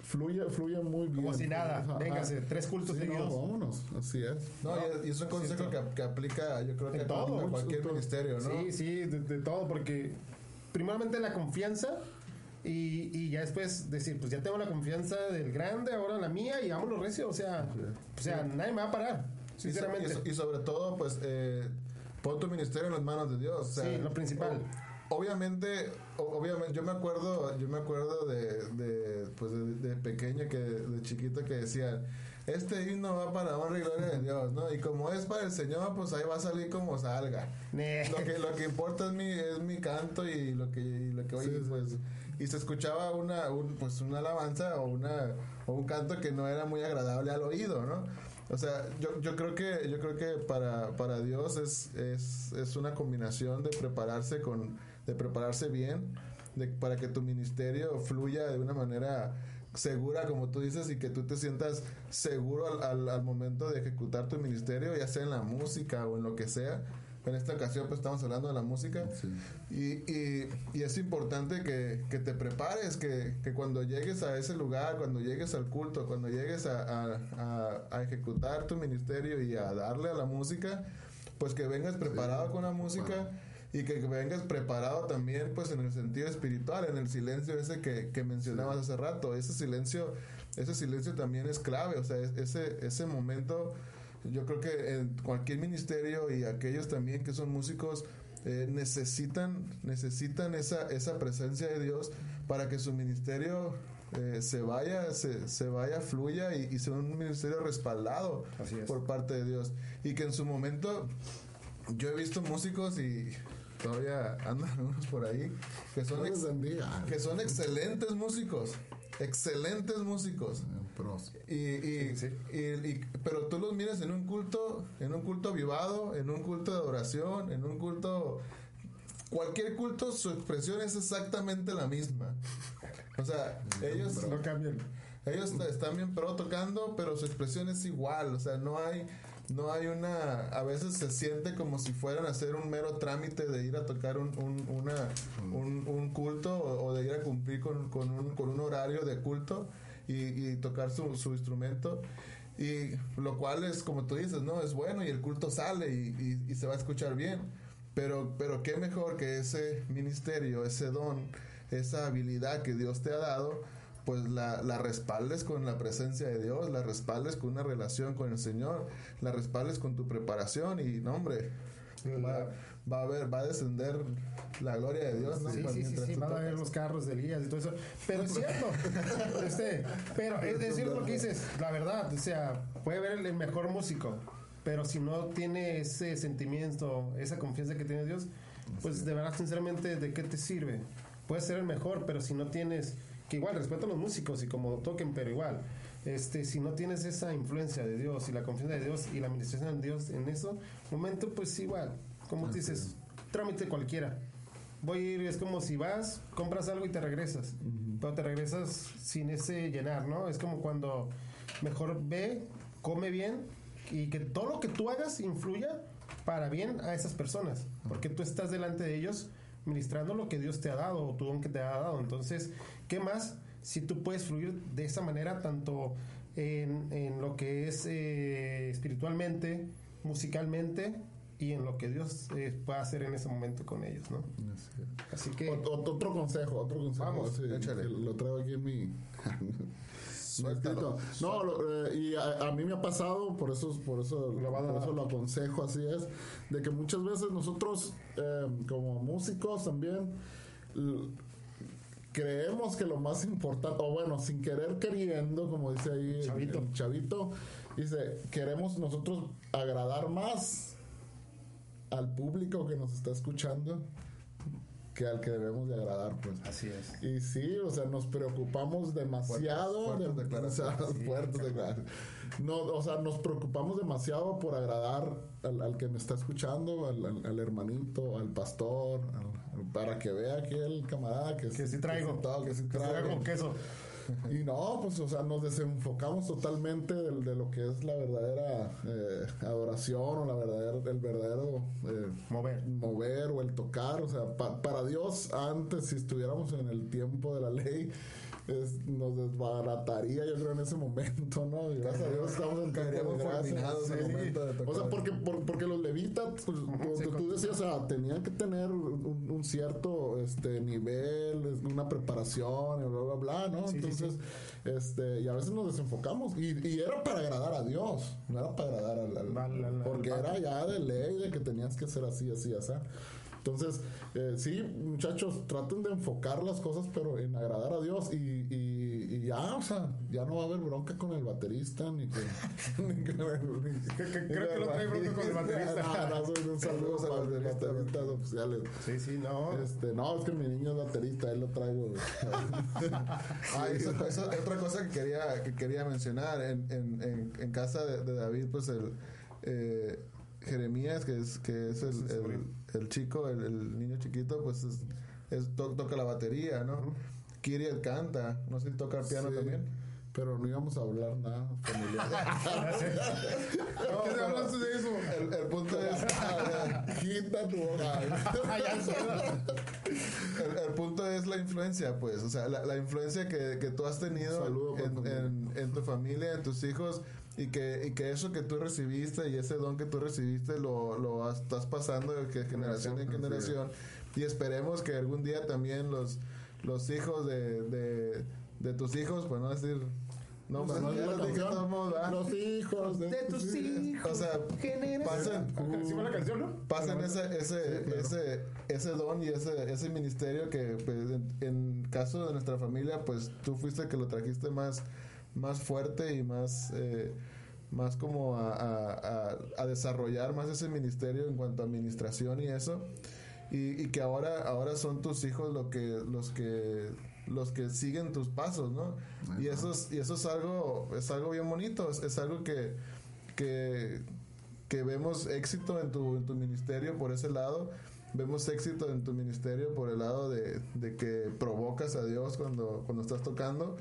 fluye, fluye muy bien. Como si nada. Ajá. Véngase, tres cultos Sí, no, seguidos. vámonos, así es. No, y, y es un consejo que, que aplica, yo creo que En a, todo, a cualquier todo. ministerio, ¿no? Sí, sí, de, de todo, porque primeramente la confianza y, y ya después decir, pues ya tengo la confianza del grande, ahora la mía y vámonos recio, o sea, o sea, nadie me va a parar, sinceramente. Y, so- y sobre todo, pues, eh, pon tu ministerio en las manos de Dios. o sea, Sí, lo principal. o- obviamente, obviamente, yo me acuerdo, yo me acuerdo de, de, pues, de, de pequeño que, de chiquito que decían, este himno va para honra y gloria de Dios, ¿no? Y como es para el Señor, pues ahí va a salir como salga. Lo que, lo que importa es mi, es mi canto y lo que, y lo que oye, sí, pues, y se escuchaba una, un, pues una alabanza o una, o un canto que no era muy agradable al oído, ¿no? O sea, yo, yo creo que, yo creo que para, para Dios es, es, es una combinación de prepararse con, de prepararse bien, de, para que tu ministerio fluya de una manera segura, como tú dices, y que tú te sientas seguro al, al, al momento de ejecutar tu ministerio, ya sea en la música o en lo que sea. En esta ocasión pues estamos hablando de la música. Y, y, y es importante que, que te prepares, que, que cuando llegues a ese lugar, cuando llegues al culto, cuando llegues a, a- a- a ejecutar tu ministerio y a darle a la música, pues que vengas preparado con la música y que vengas preparado también pues en el sentido espiritual, en el silencio ese que, que mencionabas hace rato, ese silencio, ese silencio también es clave, o sea, es- ese, ese momento yo creo que en cualquier ministerio y aquellos también que son músicos eh, necesitan necesitan esa esa presencia de Dios para que su ministerio eh, se vaya se, se vaya fluya y, y sea un ministerio respaldado por parte de Dios. Y que en su momento yo he visto músicos y todavía andan unos por ahí que son ex- que son excelentes músicos excelentes músicos Pros. y, y, Sí, y- y- pero tú los miras en un culto, en un culto avivado, en un culto de adoración, en un culto, cualquier culto, su expresión es exactamente la misma. O sea, ellos, No cambian. ellos están bien pro tocando, pero su expresión es igual. O sea, no hay, no hay una, a veces se siente como si fueran a hacer un mero trámite de ir a tocar un, un, un, un culto o, o de ir a cumplir con, con, un, con un horario de culto y, y tocar su, su instrumento. Y lo cual es, como tú dices, ¿no? Es bueno y el culto sale y, y- y se va a escuchar bien. Pero, pero qué mejor que ese ministerio, ese don, esa habilidad que Dios te ha dado, pues la, la respaldes con la presencia de Dios, la respaldes con una relación con el Señor, la respaldes con tu preparación y, no, hombre, va, va a haber, va a descender la gloria de Dios, ¿no? Sí, Cuando- sí, sí, sí, van a ver los carros de Elías y todo eso. Pero es cierto. este, pero es, cierto lo que dices, la verdad. O sea, puede ver el mejor músico, pero si no tiene ese sentimiento, esa confianza que tiene Dios, pues de verdad, sinceramente, ¿de qué te sirve? Puedes ser el mejor, pero si no tienes, que igual respeto a los músicos y como toquen, pero igual. Este, si no tienes esa influencia de Dios y la confianza de Dios y la administración de Dios en eso momento, pues igual, como tú dices, trámite cualquiera voy a ir, es como si vas, compras algo y te regresas, pero te regresas sin ese llenar, ¿no? Es como cuando mejor ve, come bien y que todo lo que tú hagas influya para bien a esas personas, porque tú estás delante de ellos ministrando lo que Dios te ha dado o tu don que te ha dado. Entonces, ¿qué más si tú puedes fluir de esa manera tanto en, en lo que es eh, espiritualmente, musicalmente y en lo que Dios eh, pueda hacer en ese momento con ellos, ¿no? Así que Ot- ot- otro consejo, otro consejo. Vamos, sí, échale. Lo traigo aquí en mi. no, Suéltalo. No, lo- eh, y a, a mí me ha pasado, por eso, por eso, Lo por dar. eso lo aconsejo, así es, de que muchas veces nosotros, eh, como músicos también, creemos que lo más importante, o bueno, sin querer queriendo, como dice ahí Chavito. el chavito, dice, queremos nosotros agradar más al público que nos está escuchando que al que debemos de agradar, pues. así es. Y sí, o sea, nos preocupamos demasiado. Fuertes- fuertes de- declaraciones. o sea, fuertes declaraciones. No, o sea, nos preocupamos demasiado por agradar al, al que me está escuchando, al, al- al hermanito, al pastor, para que vea que el camarada que, Que sí traigo. Que sí, todo, que sí Que traigo. con queso. Y no, pues, o sea, nos desenfocamos totalmente de, de lo que es la verdadera eh, adoración o la verdadera, el verdadero eh, Mover. mover o el tocar. O sea, pa- para Dios, antes, si estuviéramos en el tiempo de la ley, es- nos desbarataría, yo creo, en ese momento, ¿no? Y gracias a Dios estamos en de gracia. Sí. momento de tocar. O sea, porque, por- porque los levitas, pues, tú, tú decías, o sea, tenían que tener un, un cierto este nivel, una preparación, y bla, bla, bla, ¿no? Sí, sí, Entonces, este, y a veces nos desenfocamos. Y, y era para agradar a Dios, no era para agradar al. al- Al- al- al porque era ya de ley de que tenías que ser así, así, así. Entonces, eh, sí, muchachos, traten de enfocar las cosas, pero en agradar a Dios. Y, y, y ya, o sea, ya no va a haber bronca con el baterista, ni con. ni ni- creo que no trae bronca con el baterista. No, Saludos los bateristas oficiales. Sí, sí, no. Este, no, es que mi niño es baterista, él lo traigo. Ah, eso- eso- otra cosa que quería, que quería mencionar, en, en, en, en casa de, de David, pues el eh, Jeremías, que es, que es el, el, el chico, el, el niño chiquito, pues es, es- to- toca la batería, ¿no? Kiriel canta, no sé si toca el piano Sí, también. Pero no íbamos a hablar nada familiar. ¿Por qué hablaste de eso? El, el punto es, Quita tu boca. el, el punto es la influencia, pues, o sea, la, la influencia que, que tú has tenido Saludo en- en tu familia, en tus hijos, y que, y que eso que tú recibiste y ese don que tú recibiste lo, lo estás pasando de que generación en generación. Y esperemos que algún día también los, los hijos de, de, de tus hijos, pues no decir, no, Pues, no, los dije. Los hijos de, De tus hijos. O sea, pasen, ¿Sí fue la canción, no? pasan ese, ese, ese, ese don y ese, ese ministerio que pues, en, en caso de nuestra familia, pues tú fuiste el que lo trajiste más, más fuerte y más, eh, más como a, a- a- desarrollar más ese ministerio en cuanto a administración y eso. Y, y que ahora, ahora son tus hijos lo que, los que los que siguen tus pasos, ¿no? Y eso es, y eso es algo, es algo bien bonito, es, es algo que, que, que vemos éxito en tu, en tu ministerio por ese lado, vemos éxito en tu ministerio por el lado de, de que provocas a Dios cuando, cuando estás tocando,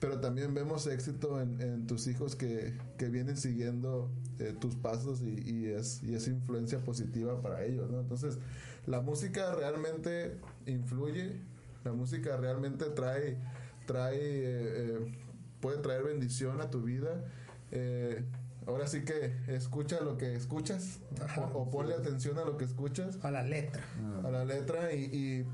pero también vemos éxito en, en tus hijos que, que vienen siguiendo eh, tus pasos y, y es, y es influencia positiva para ellos, ¿no? Entonces, la música realmente influye, la música realmente trae, trae, eh, eh, puede traer bendición a tu vida. Ahora sí que escucha lo que escuchas o, o ponle atención a lo que escuchas. A la letra. a la letra y,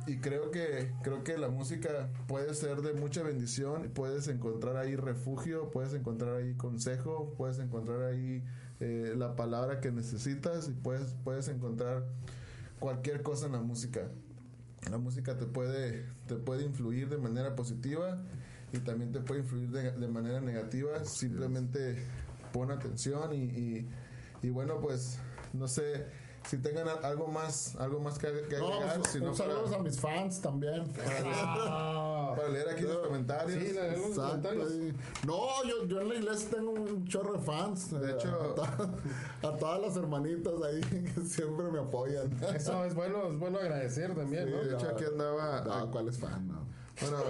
y- y creo que creo que la música puede ser de mucha bendición. Puedes encontrar ahí refugio puedes encontrar ahí consejo puedes encontrar ahí eh, la palabra que necesitas y puedes puedes encontrar cualquier cosa en la música. La música te puede te puede influir de manera positiva y también te puede influir de, de manera negativa. Simplemente pon atención y, y, y bueno pues no sé si tengan algo más algo más que, que No, agregar pues, para, a mis fans también. Ah. para leer aquí los comentarios Sí, los comentarios. No, yo, yo en la iglesia tengo un chorro de fans. De eh, hecho- a, to- a todas las hermanitas ahí que siempre me apoyan. Eso es bueno, es bueno agradecer también, ¿no? de hecho aquí andaba No, ¿cuál es fan? No. Bueno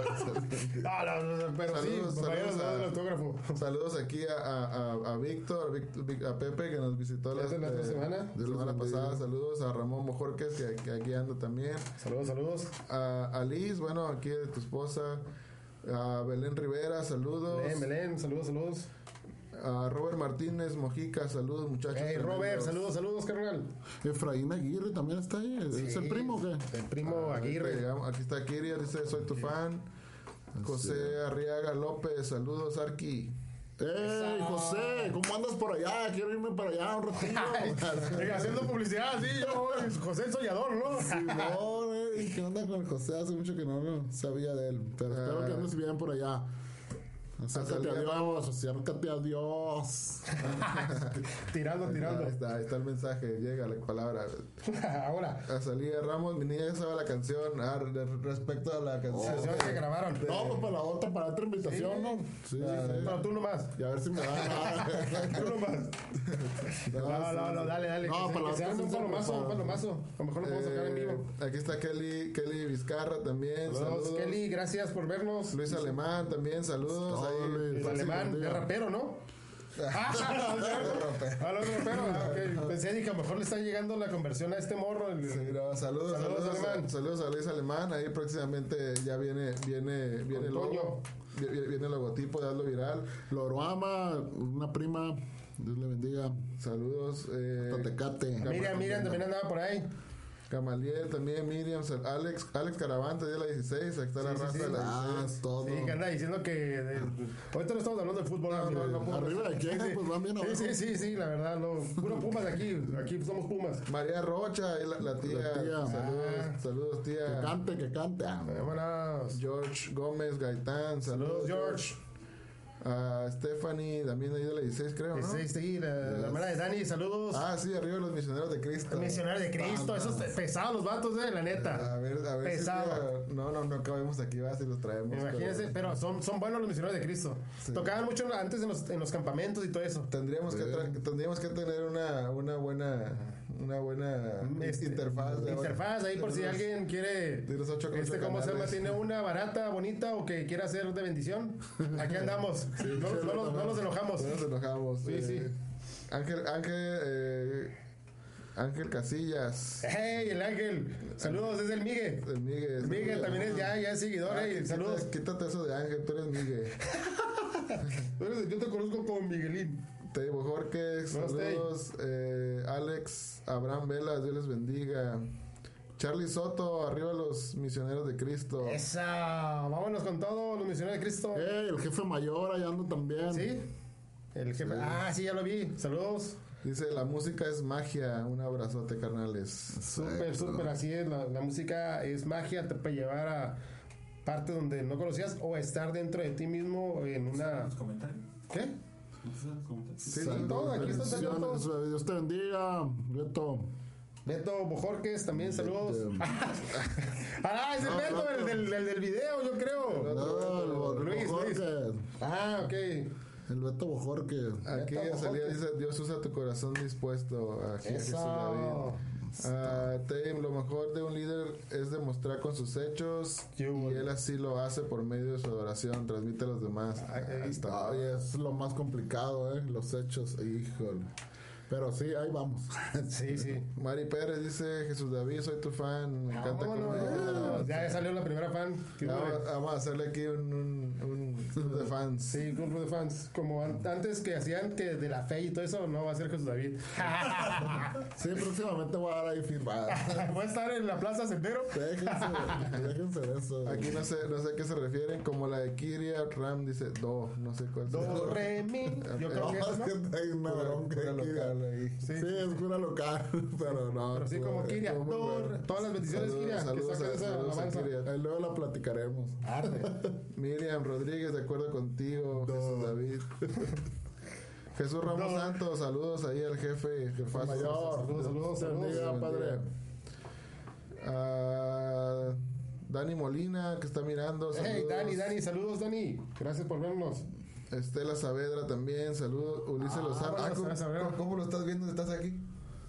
No, no, no, pero Saludos, sí, vayan a saludos dar el a- autógrafo. Saludos aquí a, a, a, Víctor, a, Pepe que nos visitó la, ¿Desde la otra semana? la semana pasada. Saludos a Ramón Mojorques que, que aquí anda también. Saludos, saludos. A, a Liz, bueno, aquí de tu esposa. A Belén Rivera, saludos. Belén, Belén, saludos, saludos. A Robert Martínez Mojica, saludos muchachos. Hey, Robert, saludos, saludos, carnal. Efraín Aguirre también está ahí. ¿Es Sí, el primo o qué? El primo Ahorita Aguirre. llegamos. Aquí está Kiria, dice soy tu fan. José Arriaga López, saludos Arqui. ¡Ey, José! ¿Cómo andas por allá? Quiero irme para allá un ratito. Haciendo publicidad, sí, yo, José el Soñador, ¿no? No, eh, ¿qué onda con José? Hace mucho que no no sabía de él. Pero espero que andes bien por allá. Acércate a Dios, acércate a Dios. tirando, Ahí tirando. está, ahí está el mensaje, llega la palabra. Ahora, Azalía Ramos, mi niña ya sabe la canción. Ah, re- respecto a la canción. canción que grabaron. No, pues para la otra, para otra invitación, ¿no? Sí, sí, sí. No, tú nomás. Y a ver si me dan. Tú nomás. No, no, no, dale, dale. No, que, para que un palomazo, un palomazo. A lo mejor lo podemos sacar en vivo. Eh, aquí está Kelly, Kelly Vizcarra también. Saludos. Kelly, gracias por vernos. Luis Alemán también, saludos. El alemán, es rapero, ¿no? Ah, Ah, no, rapero. Ah. Pensé dije, a lo mejor le está llegando la conversión a este morro. el- Sí, no, saludos, Saludos, saludos, Alemán. a, saludos a Luis Alemán. Ahí próximamente ya viene, viene, viene el logo, vi- vi- viene el logotipo de Hazlo Viral. Loroama, una prima. Dios le bendiga. Saludos. Eh, Totecate. Miriam, Miriam también andaba por ahí. Gamaliel también, Miriam, Alex, Alex Caravante de la 16, ahí está la Sí, sí, raza sí. de la Ah, 16. todo. Sí, que anda diciendo que. de- ahorita no estamos hablando de fútbol. No, no, Arriba de quién, pues van bien Sí, abajo. sí, sí, sí, la verdad, no. Puro Pumas aquí. Aquí somos Pumas. María Rocha, la, la tía. La tía. Saludos, Ah. saludos Que tía. cante, que cante. Ah, Vámonos. George Gómez Gaitán, Saludos, saludos. George. A Stephanie, también ahí de la 16, creo, ¿no? Sí, sí, la, la hermana de Dani, saludos. Ah, sí, arriba los misioneros de Cristo. Misionario de Cristo, esos pesados los vatos, eh, la neta. A ver, a ver Pesado. si no, no, no cabemos aquí, va, si los traemos. Imagínense, pero pero son, son buenos los misioneros de Cristo. Sí. Tocaban mucho antes en los, en los campamentos y todo eso. Tendríamos que, tendríamos que tener una, una buena, una buena Este, interfaz. de- Interfaz ahí por si los- alguien quiere. de los ocho- este, ¿Cómo se llama? Tiene una barata, bonita o que quiera hacer de bendición. Aquí andamos. no, no los- no enojamos. No nos enojamos. Sí, eh, sí. Ángel, Ángel, eh, Ángel Casillas. ¡Hey, el ángel! Saludos, es el Migue. El Miguel. El Migue también es ya, ya es seguidor. Ah, eh, quítate- saludos. Quítate eso de Ángel, tú eres eres- Yo te conozco como Miguelín. Teibo Jorge, saludos. Eh, Alex, Abraham Velas, Dios les bendiga. Charlie Soto, arriba los misioneros de Cristo. Esa, vámonos con todo, los misioneros de Cristo. Ey, el jefe mayor allá anda también. ¿Sí? El jefe. Ah, sí, ya lo vi. Saludos. Dice, la música es magia. Un abrazote, carnales. Súper, súper, así es. La, la música es magia, te puede llevar a partes donde no conocías o estar dentro de ti mismo en una. los comentarios. ¿Qué? Sí, Saludos, todo, aquí está. Dios te bendiga, Beto. Beto Bojorques también, saludos. Ah, es el No, Beto, Beto. el del, del, del video, yo creo. No, el Luis, Bojorque. Ah, ok. El Beto Bojorque. Aquí Beto Jorge. dice, Dios usa tu corazón dispuesto. Aquí Jesús. David. Ah, Teim, lo mejor de un líder es demostrar con sus hechos Qué y bueno. él así lo hace por medio de su adoración, transmite a los demás. Ahí está. Ay, es lo más complicado, ¿eh? Los hechos, híjole. Pero sí, ahí vamos. Sí, sí. Mari Pérez dice, Jesús David, soy tu fan, me encanta cómo... Vámonos. Ya salió la primera fan. ¿Qué Vamos, a hacerle aquí un, un, un- Club de fans. Sí, un club de fans. Como an- antes que hacían que de la fe y todo eso, no va a ser Jesús David. Sí, próximamente voy a dar ahí firmada. Voy a estar en la Plaza Sendero. Déjense, déjense de eso. Aquí no sé, no sé a qué se refieren, como la de Kiria Ram dice do, no sé cuál Do, re, mi. Yo creo No, que es Sí, es cura local, pero no. Pero sí, como Kiria. bueno. Todas las bendiciones, Saludos, Kiria. Que saludos saludos a. Kiria. Ahí luego la platicaremos. Miriam Rodríguez, de acuerdo contigo, Jesús David. Jesús Ramos No. Santos, saludos ahí al jefe, jefazo. Mayor. Saludos, saludos, saludos. padre. Ah, Dani Molina, que está mirando. Hey. Dani, Dani, saludos, Dani. Gracias por vernos. Estela Saavedra también, saludos. Ulises Ah, Lozano. Ah, ¿cómo, Estela Saavedra. cómo- cómo lo estás viendo? ¿Estás aquí?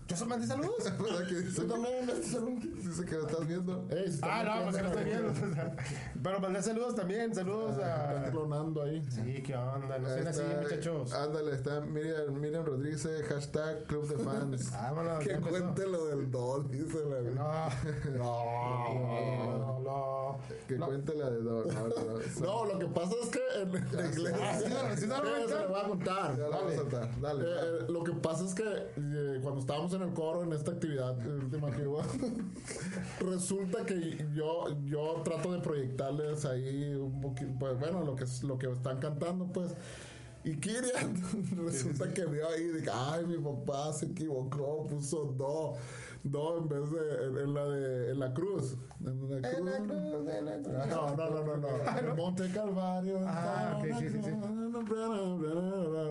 ¿Yo solo mandé saludos? ¿Verdad que dice, ¿Tú también salón? dice que lo estás viendo? Ey, Ah, están no, pues que no estoy viendo. Pero mandé saludos también. Saludos Están a. clonando ahí. Sí, qué onda. No sean así, muchachos. Ándale, está Miriam, Miriam Rodríguez, hashtag Club de Fans. Vámonos. Que cuente lo del don, dice la No, No. no, no. que cuente la de Don. No, no, no. No, lo que pasa es que en la iglesia. Ah, sí, no, sí, no, no, Eh, no, se no. le va a contar. Ya la vamos a saltar. Dale. Eh, eh, lo que pasa es que eh, cuando estábamos en el coro en esta actividad eh, última que hubo, resulta que yo yo trato de proyectarles ahí un poquito pues bueno lo que es lo que están cantando pues. Y Kirian resulta que vio ahí y dije ay mi papá se equivocó puso do do en vez de en, en la de en la cruz en la cruz, no, no, no, no, no. El Monte Calvario. Ah, ok, sí, sí, sí.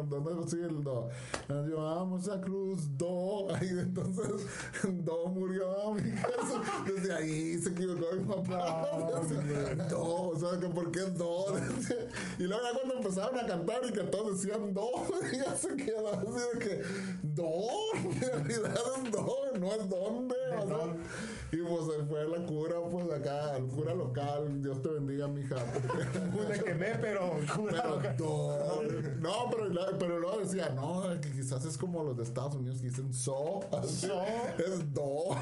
¿Dónde sigue el do? Llevamos a cruz, do. Ahí entonces, do murió. mi Jesús. Desde ahí se equivocó mi papá. do, o sea, que ¿por qué do? Y luego ya cuando empezaron a cantar y que todos decían do, ya se quedó así de que do, en realidad es do, no es dónde. o sea, y pues se fue la cura, pues acá, el cura local, Dios te bendiga, mija. Me quemé, pero. Pero do. No, pero, pero luego decía, no, que quizás es como los de Estados Unidos que dicen so. So. Es do.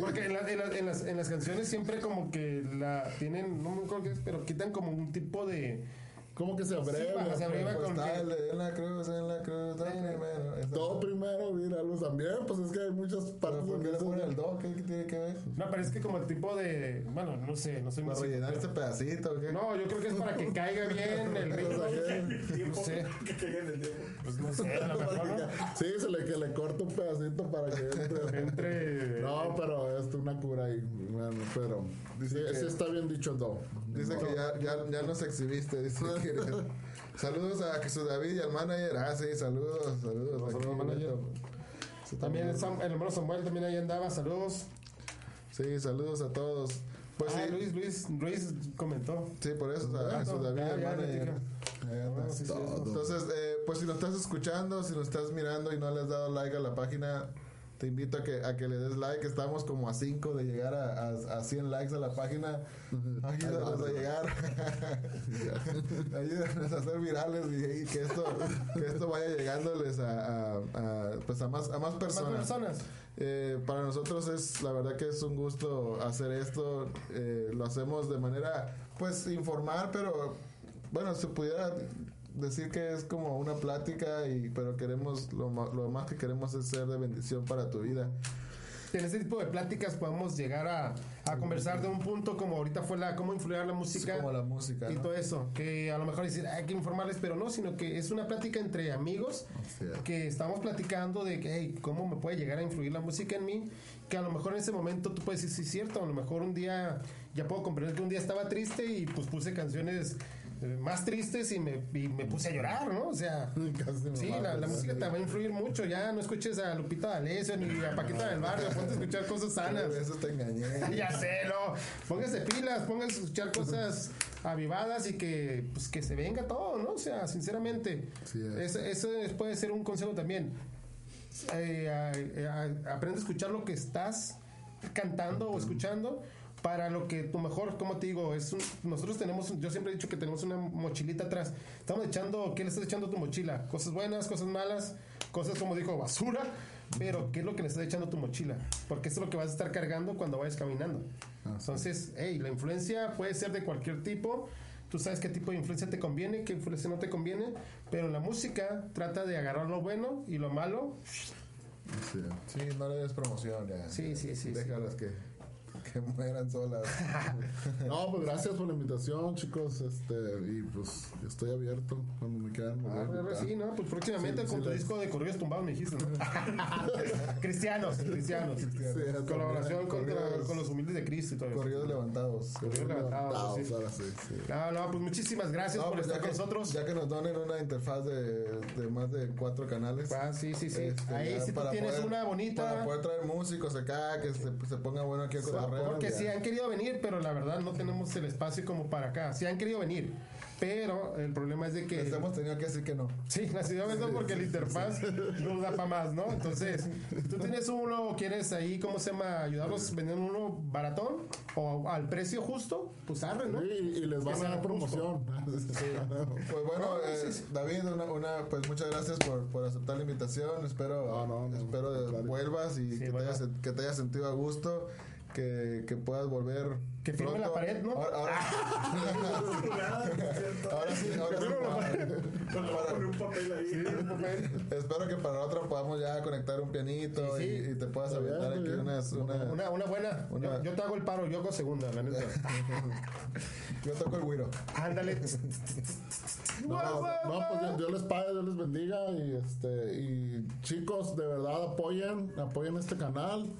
Porque en, la- en la- en las, en las canciones siempre como que la tienen, no me acuerdo qué es, pero quitan como un tipo de... ¿Cómo que se abreva? Sí, se abreva Pues con está que- el de en la cruz, en la cruz, está primero. Esa- Do primero, míralo también, pues es que hay muchas partes ¿por qué le ponen el do? ¿Qué, qué tiene que ver? No, pero es que como el tipo de... Bueno, no sé, no soy ¿Para músico, rellenar este pedacito o qué? No, yo creo que es para que caiga bien el ritmo. No sé. que caiga en el tiempo. Pues no sé, a lo mejor, ¿no? Sí, se le, que le corta un pedacito para que entre. Entre... No, pero es una cura ahí. Bueno, pero. Dice sí, que- sí está bien dicho do. Dice que ya, ya, ya nos exhibiste, dice que Saludos a Jesús David y al manager. Ah, sí, saludos, saludos. Saludos, Aquí, manager. También el, Sam- el hermano Samuel también ahí andaba, saludos. Sí, saludos a todos. Pues ah, sí, Luis, Luis, Luis comentó. sí, por eso, a Ah, Jesús David al manager. sí, Entonces, eh, pues si lo estás escuchando, si lo estás mirando y no le has dado like a la página, te invito a que, a que le des like. Estamos como a 5 de llegar a, a, a 100 likes a la página. Ayúdanos a llegar. Ayúdanos a ser virales y, y que, esto, que esto vaya llegándoles a, a- pues a, más, a más Más personas. Eh, para nosotros es la verdad que es un gusto hacer esto. Eh, lo hacemos de manera, pues, informar, pero bueno, se pudiera decir que es como una plática, y pero queremos, lo, lo más que queremos es ser de bendición para tu vida. En este tipo de pláticas podemos llegar a, a conversar de un punto como ahorita fue la cómo influir la música. como la música, Y ¿no? todo eso. Que a lo mejor decir, hay que informarles, pero no, sino que es una plática entre amigos que estamos platicando de que, hey, cómo me puede llegar a influir la música en mí. Que a lo mejor en ese momento tú puedes decir, sí, es cierto. A lo mejor un día, ya puedo comprender que un día estaba triste y pues puse canciones más tristes y me, y me puse a llorar, ¿no? O sea, sí, la, música te va a influir mucho. Ya no escuches a Lupita D'Alessio ni a Paquita del Barrio, ponte a escuchar cosas sanas. Eso te engañé. ya sé, no. Póngase pilas, póngase a escuchar cosas avivadas y que, pues, que se venga todo, ¿no? O sea, sinceramente. Sí es. Eso, eso puede ser un consejo también. Eh, a- aprende a escuchar lo que estás cantando o escuchando para lo que tu mejor, como te digo, es un- nosotros tenemos, yo siempre he dicho que tenemos una mochilita atrás. Estamos echando, ¿qué le estás echando a tu mochila? Cosas buenas, cosas malas, cosas como dijo, basura, pero ¿qué es lo que le estás echando a tu mochila? Porque eso es lo que vas a estar cargando cuando vayas caminando. Entonces, hey, la influencia puede ser de cualquier tipo. tú sabes qué tipo de influencia te conviene, qué influencia no te conviene, pero en la música trata de agarrar lo bueno y lo malo. Sí, no le des promoción ya. Sí, sí, sí. Déjalas que, que mueran solas. No, pues gracias por la invitación, chicos. Este, y pues estoy abierto cuando me quieran. a Ah, sí, ¿no? Pues próximamente Sí, con sí, tu les- disco de corridos tumbados me dijiste, ¿no? cristianos, cristianos. Sí, Colaboración con, los humildes de Cristo y todo eso. Corridos levantados. Corridos levantados, Levantados, sí. ahora sí, sí. No, no, pues muchísimas gracias No, por pues estar ya con que, nosotros. ya que nos donen una interfaz de, de más de cuatro canales. Ah, sí, sí, sí. este, Ahí si tú tienes poder- una bonita. Para poder traer músicos acá, que se, se ponga bueno aquí el cotorreo. Porque ya. sí han querido venir, pero la verdad no tenemos el espacio como para acá. Sí han querido venir, pero el problema es de que... Les hemos tenido que decir que no. Sí, la ciudad no porque la interfaz no da para más, ¿no? Entonces, tú tienes uno o quieres ahí, ¿cómo se llama? Ayudarlos vendiendo uno baratón o al precio justo, pues arre, ¿no? Sí, y, les van a dar promoción. Pues bueno, No, eh, sí, sí. David, una, una, pues muchas gracias por, por aceptar la invitación. Espero, No, no, no, espero vuelvas y Sí, que, te hayas, que te hayas sentido a gusto, que, que puedas volver. Que firme la pared, ¿no? Ahora, ahora, ahora sí, ahora sí. Cuando va a poner un papel ahí. Sí, un papel. Espero que para la otra podamos ya conectar un pianito Sí, sí. Y, y te puedas aventar aquí unas, una, Una, una buena. Una- Yo, yo te hago el paro, yo hago segunda, la neta. Yo toco el güiro. Ándale. No, no, pues Dios, Dios les pague, Dios les bendiga y este y chicos, de verdad apoyen, apoyen este canal,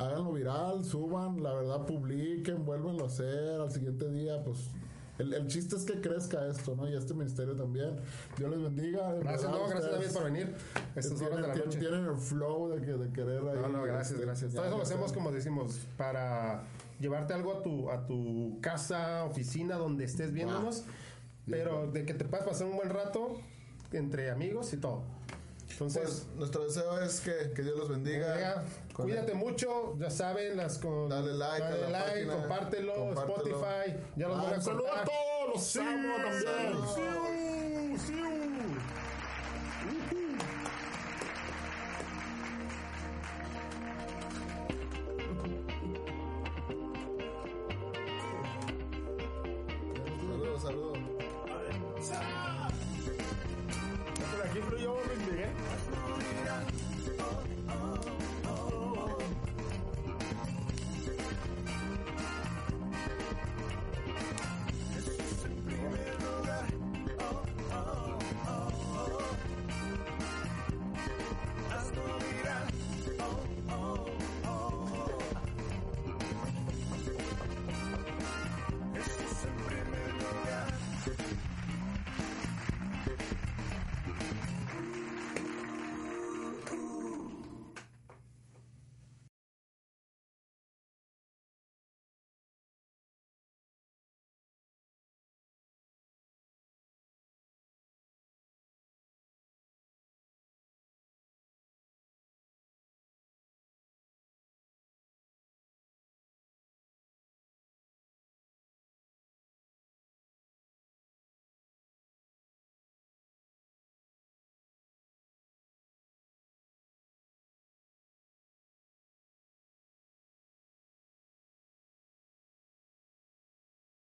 háganlo viral, suban, la verdad publiquen, vuélvenlo a hacer al siguiente día, pues el, el chiste es que crezca esto, ¿no? Y este ministerio también. Dios les bendiga. Gracias, no, gracias David por venir. Estas horas de la Tienen, noche. tienen el flow de, que, de querer ahí. No, no, gracias, este, gracias. Todo eso lo hacemos, como decimos, para llevarte algo a tu, a tu casa, oficina, donde estés viéndonos, pero de que te puedas pasar un buen rato entre amigos y todo. Entonces, Pues nuestro deseo es que, que Dios los bendiga. Cuídate mucho, ya saben, las con, Dale like a la like, página, compártelo, compártelo. Spotify, ya los Ah, van a un saludo a todos, los amo también. Sí.